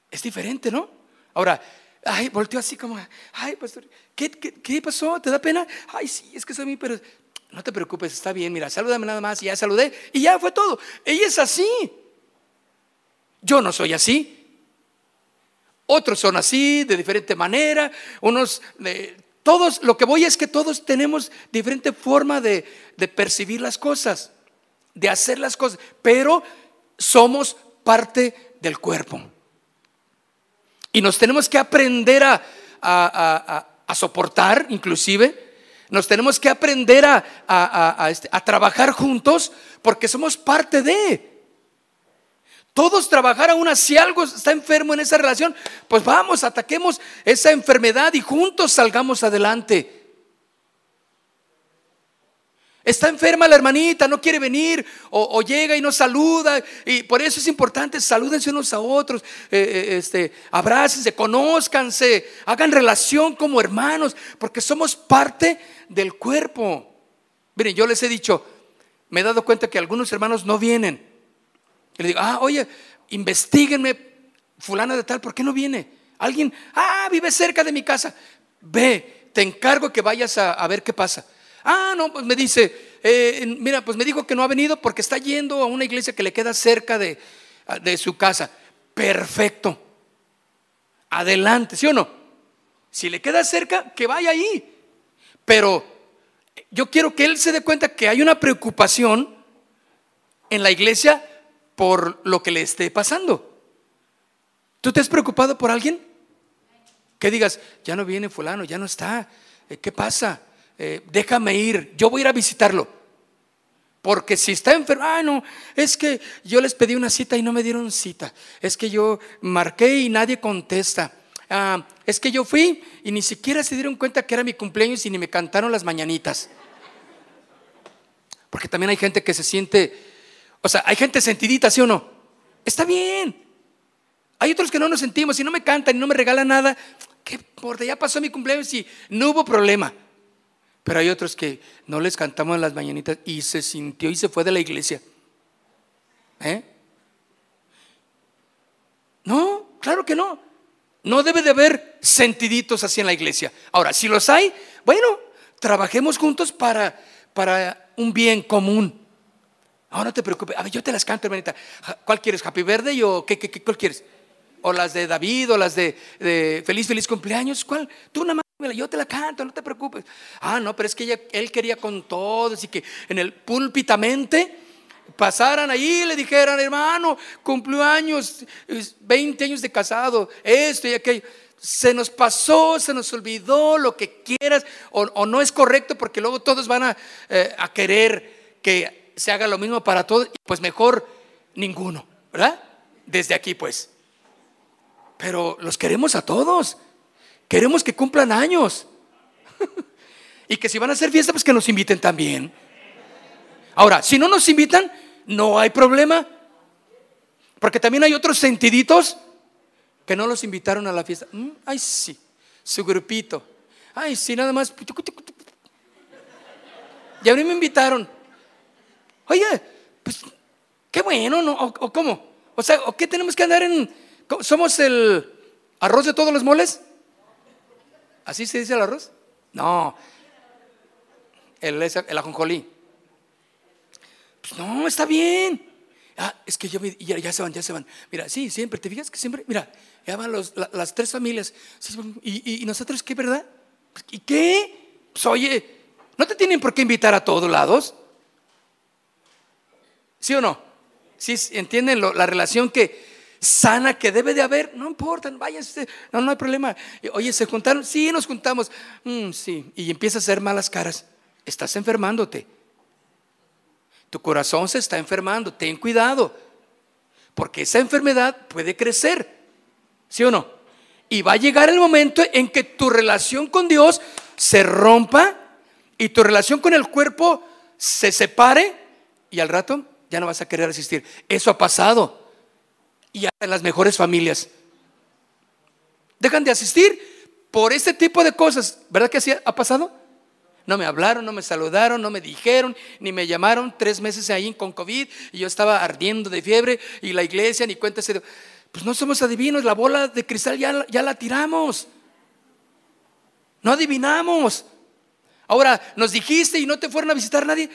B: es diferente, ¿no? Ahora, ay, volteó así como, ay, pastor, ¿qué, ¿qué, pasó? ¿Te da pena? Ay, sí, es que soy mi, pero no te preocupes, está bien, mira, salúdame nada más, y ya saludé, y ya fue todo. Ella es así. Yo no soy así. Otros son así, de diferente manera. Unos, todos, lo que voy es que todos tenemos diferente forma de, percibir las cosas, de hacer las cosas, pero somos parte del cuerpo. Y nos tenemos que aprender a, a, soportar, inclusive. Nos tenemos que aprender a, este, a trabajar juntos porque somos parte de. Todos trabajar aún si algo está enfermo en esa relación, pues vamos, ataquemos esa enfermedad y juntos salgamos adelante. Está enferma la hermanita, no quiere venir, o, llega y no saluda, y por eso es importante, salúdense unos a otros, eh, eh, este, abrácense, conózcanse, hagan relación como hermanos, porque somos parte del cuerpo. Miren, yo les he dicho, me he dado cuenta que algunos hermanos no vienen y le digo, ah, oye, investiguenme, fulana de tal, ¿por qué no viene? Alguien, ah, vive cerca de mi casa. Ve, te encargo que vayas a, ver qué pasa. Ah, no, pues me dice, eh, mira, pues me dijo que no ha venido porque está yendo a una iglesia que le queda cerca de, de su casa. Perfecto. Adelante, ¿sí o no? Si le queda cerca, que vaya ahí. Pero yo quiero que él se dé cuenta que hay una preocupación en la iglesia por lo que le esté pasando. ¿Tú te has preocupado por alguien? Que digas, ya no viene fulano, ya no está. Eh, ¿Qué pasa? Eh, déjame ir, yo voy a ir a visitarlo. Porque si está enfermo, ah, no, es que yo les pedí una cita y no me dieron cita. Es que yo marqué y nadie contesta. Ah, es que yo fui y ni siquiera se dieron cuenta que era mi cumpleaños y ni me cantaron las mañanitas. Porque también hay gente que se siente, o sea, hay gente sentidita, ¿sí o no? Está bien. Hay otros que no nos sentimos y no me cantan y no me regalan nada. ¿Qué importa? Ya pasó mi cumpleaños y no hubo problema. Pero hay otros que no les cantamos en las mañanitas y se sintió y se fue de la iglesia. ¿Eh? No, claro que no. No debe de haber sentiditos así en la iglesia. Ahora, si los hay, bueno, trabajemos juntos para, para un bien común. Ahora no te preocupes. A ver, yo te las canto, hermanita. ¿Cuál quieres? ¿Happy Verde o qué, qué, qué cuál quieres? O las de David o las de, Feliz, feliz cumpleaños. ¿Cuál? Tú nada más, yo te la canto, no te preocupes. Ah, no, pero es que él quería con todos y que en el púlpitamente pasaran ahí y le dijeran, hermano, cumplió años, 20 años de casado, esto y aquello. Se nos pasó, se nos olvidó lo que quieras, o, no es correcto porque luego todos van a, eh, a querer que se haga lo mismo para todos, pues mejor ninguno, ¿verdad? Desde aquí pues. Pero los queremos a todos, queremos que cumplan años. [laughs] y que si van a hacer fiesta, pues que nos inviten también. Ahora, si no nos invitan, no hay problema. Porque también hay otros sentiditos que no los invitaron a la fiesta. Mm, ay, sí, su grupito. Ay, sí, nada más. Y a mí me invitaron. Oye, pues, qué bueno, ¿no? ¿O, cómo? O sea, ¿o qué tenemos que andar en... ¿Somos el arroz de todos los moles? ¿Así se dice el arroz? No. El, el ajonjolí. Pues no, está bien. Ah, es que yo, ya, ya, se van, ya se van. Mira, sí, siempre, ¿te fijas que siempre? Mira, ya van las tres familias. ¿Y, nosotros qué, verdad? ¿Y qué? Pues oye, ¿no te tienen por qué invitar a todos lados? ¿Sí o no? ¿Sí entienden la relación que sana que debe de haber? No importa, váyanse, no, no hay problema. Oye, ¿se juntaron? Sí, nos juntamos. Mm, sí, y empieza a hacer malas caras. Estás enfermándote. Tu corazón se está enfermando, ten cuidado, porque esa enfermedad puede crecer, ¿sí o no? Y va a llegar el momento en que tu relación con Dios se rompa y tu relación con el cuerpo se separe y al rato ya no vas a querer asistir. Eso ha pasado y en las mejores familias. Dejan de asistir por este tipo de cosas. ¿Verdad que así ha pasado? No me hablaron, no me saludaron, no me dijeron, ni me llamaron tres meses ahí con COVID y yo estaba ardiendo de fiebre y la iglesia ni cuenta se Pues no somos adivinos, la bola de cristal ya, ya la tiramos. No adivinamos. Ahora, nos dijiste y no te fueron a visitar nadie.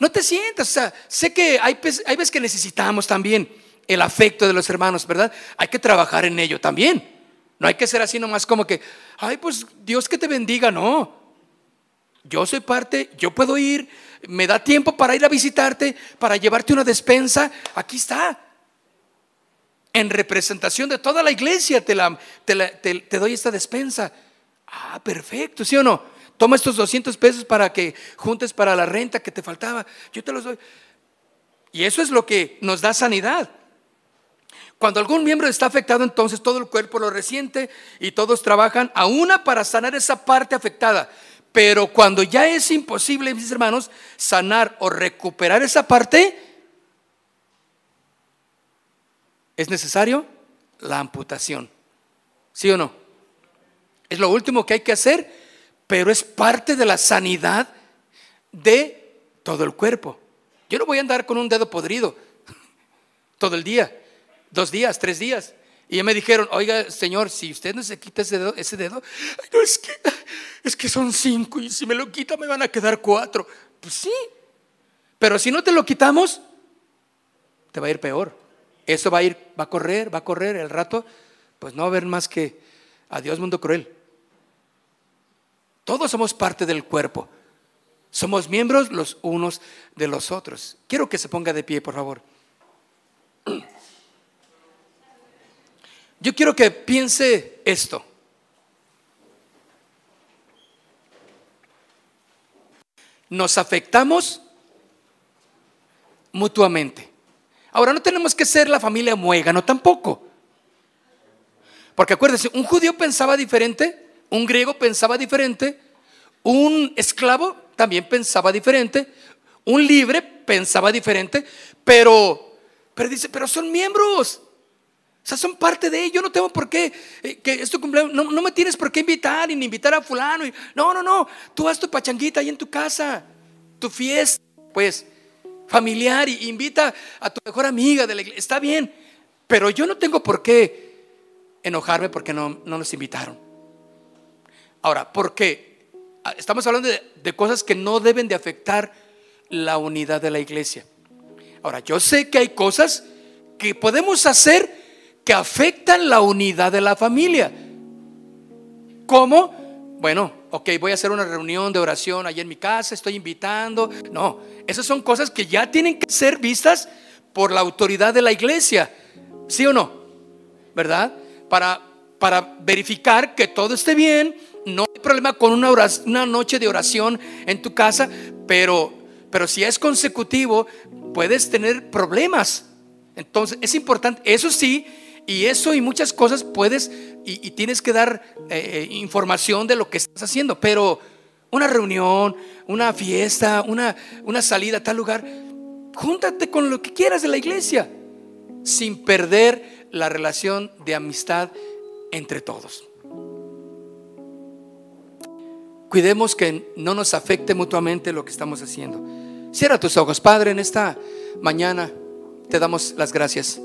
B: No te sientas, o sea, sé que hay, veces que necesitamos también el afecto de los hermanos, ¿verdad? Hay que trabajar en ello también. No hay que ser así nomás como que, ay, pues Dios que te bendiga, no. Yo soy parte, yo puedo ir, me da tiempo para ir a visitarte, para llevarte una despensa. Aquí está. En representación de toda la iglesia te, la, te, doy esta despensa. Ah, perfecto, ¿sí o no? Toma estos 200 pesos para que juntes para la renta que te faltaba. Yo te los doy. Y eso es lo que nos da sanidad. Cuando algún miembro está afectado, entonces todo el cuerpo lo resiente y todos trabajan a una para sanar esa parte afectada. Pero cuando ya es imposible, mis hermanos, sanar o recuperar esa parte, es necesario la amputación. ¿Sí o no? Es lo último que hay que hacer, pero es parte de la sanidad de todo el cuerpo. Yo no voy a andar con un dedo podrido [laughs] todo el día, dos días, tres días. Y ya me dijeron, oiga, señor, si usted no se quita ese dedo, ese dedo no, es, que, es que son cinco y si me lo quita me van a quedar cuatro. Pues sí, pero si no te lo quitamos, te va a ir peor. Eso va a ir, va a correr, va a correr el rato, pues no va a haber más que adiós mundo cruel. Todos somos parte del cuerpo. Somos miembros los unos de los otros. Quiero que se ponga de pie, por favor. Yo quiero que piense esto. Nos afectamos mutuamente. Ahora, no tenemos que ser la familia muégano tampoco. Porque acuérdense, un judío pensaba diferente, un griego pensaba diferente, un esclavo también pensaba diferente, un libre pensaba diferente, pero, pero dice, pero son miembros. O sea, son parte de ello. no tengo por qué, eh, que es tu cumpleaños. No, me tienes por qué invitar, ni invitar a fulano. no, no, no. Tú haz tu pachanguita ahí en tu casa, tu fiesta, pues, familiar, y invita a tu mejor amiga de la iglesia. Está bien, pero yo no tengo por qué enojarme porque no, no nos invitaron. Ahora, ¿por qué? Ah, estamos hablando de cosas que no deben de afectar la unidad de la iglesia. Ahora, yo sé que hay cosas que podemos hacer que afectan la unidad de la familia. ¿Cómo? Bueno, ok, voy a hacer una reunión de oración allá en mi casa, estoy invitando. No, esas son cosas que ya tienen que ser vistas por la autoridad de la iglesia. ¿Sí o no? ¿Verdad? Para, para verificar que todo esté bien. No hay problema con una, noche de oración en tu casa, pero, pero si es consecutivo, puedes tener problemas. Entonces, es importante, eso sí, y eso y muchas cosas puedes y, tienes que dar eh, eh, información de lo que estás haciendo. Pero una reunión, una fiesta, una, una salida a tal lugar, júntate con lo que quieras de la iglesia, sin perder la relación de amistad entre todos. Cuidemos que no nos afecte mutuamente lo que estamos haciendo. Cierra tus ojos, Padre, en esta mañana te damos las gracias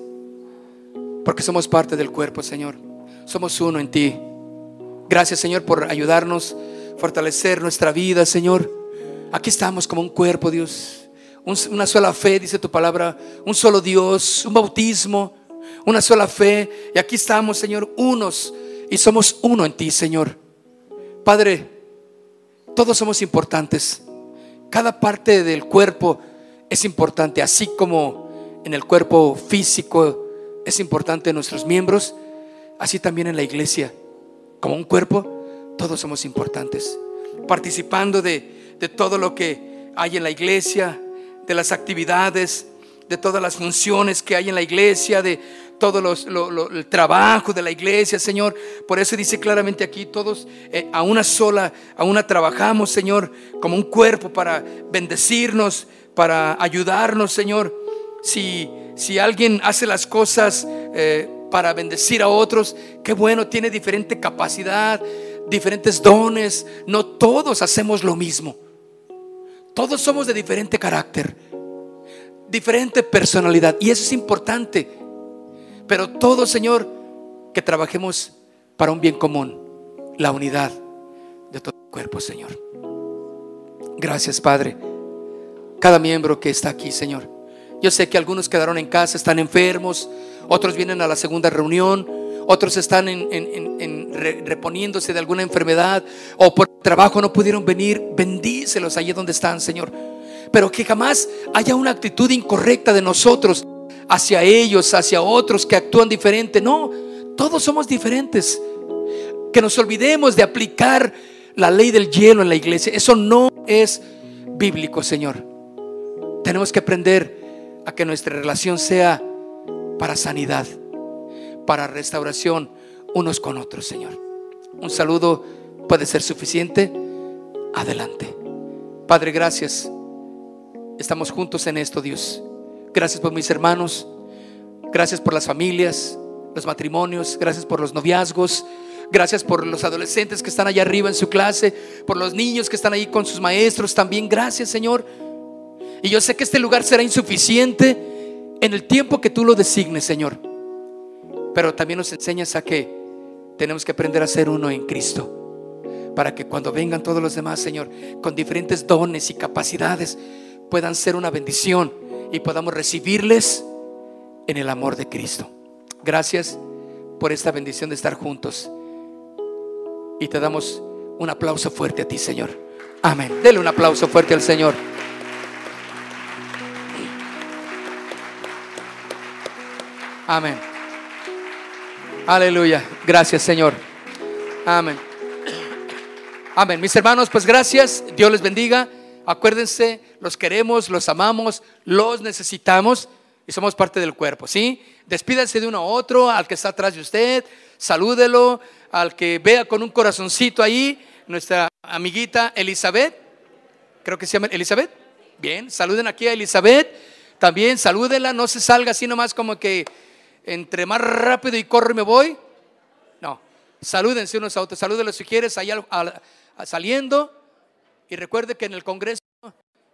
B: porque somos parte del cuerpo, Señor. Somos uno en ti. Gracias, Señor, por ayudarnos, fortalecer nuestra vida, Señor. Aquí estamos como un cuerpo, Dios. una sola fe, dice tu palabra. Un solo Dios, un bautismo, una sola fe. Y aquí estamos, Señor, unos. Y somos uno en ti, Señor. Padre, todos somos importantes. Cada parte del cuerpo es importante, así como en el cuerpo físico es importante nuestros miembros, así también en la iglesia. Como un cuerpo, todos somos importantes. Participando de, todo lo que hay en la iglesia, de las actividades, de todas las funciones que hay en la iglesia, de todo el trabajo de la iglesia, Señor. Por eso dice claramente aquí, todos eh, a una sola, a una trabajamos, Señor, como un cuerpo para bendecirnos, para ayudarnos, Señor. Si si alguien hace las cosas eh, para bendecir a otros, qué bueno, tiene diferente capacidad, diferentes dones. No todos hacemos lo mismo. Todos somos de diferente carácter, diferente personalidad. Y eso es importante. Pero todo, Señor, que trabajemos para un bien común, la unidad de todo el cuerpo, Señor. Gracias, Padre. Cada miembro que está aquí, Señor. Yo sé que algunos quedaron en casa, están enfermos, otros vienen a la segunda reunión, otros están en, reponiéndose de alguna enfermedad o por trabajo no pudieron venir. Bendícelos allí donde están, Señor. Pero que jamás haya una actitud incorrecta de nosotros hacia ellos, hacia otros que actúan diferente. No, todos somos diferentes. Que nos olvidemos de aplicar la ley del hielo en la iglesia. Eso no es bíblico, Señor. Tenemos que aprender a que nuestra relación sea para sanidad, para restauración unos con otros, Señor. Un saludo puede ser suficiente. Adelante. Padre, gracias. Estamos juntos en esto, Dios. Gracias por mis hermanos. Gracias por las familias, los matrimonios. Gracias por los noviazgos. Gracias por los adolescentes que están allá arriba en su clase. Por los niños que están ahí con sus maestros también. Gracias, Señor y yo sé que este lugar será insuficiente en el tiempo que tú lo designes, Señor. Pero también nos enseñas a que tenemos que aprender a ser uno en Cristo. Para que cuando vengan todos los demás, Señor, con diferentes dones y capacidades, puedan ser una bendición y podamos recibirles en el amor de Cristo. Gracias por esta bendición de estar juntos. Y te damos un aplauso fuerte a ti, Señor. Amén. Dele un aplauso fuerte al Señor. Amén. Aleluya. Gracias, Señor. Amén. Amén. Mis hermanos, pues gracias. Dios les bendiga. Acuérdense, los queremos, los amamos, los necesitamos y somos parte del cuerpo, ¿sí? Despídanse de uno a otro, al que está atrás de usted, salúdelo, al que vea con un corazoncito ahí, nuestra amiguita Elizabeth, creo que se llama Elizabeth, Bien, saluden aquí a Elizabeth. También salúdenla, no se salga así nomás como que entre más rápido y corro y me voy. No, salúdense unos a otros, salúdenlos si quieres ahí saliendo. Y recuerde que en el Congreso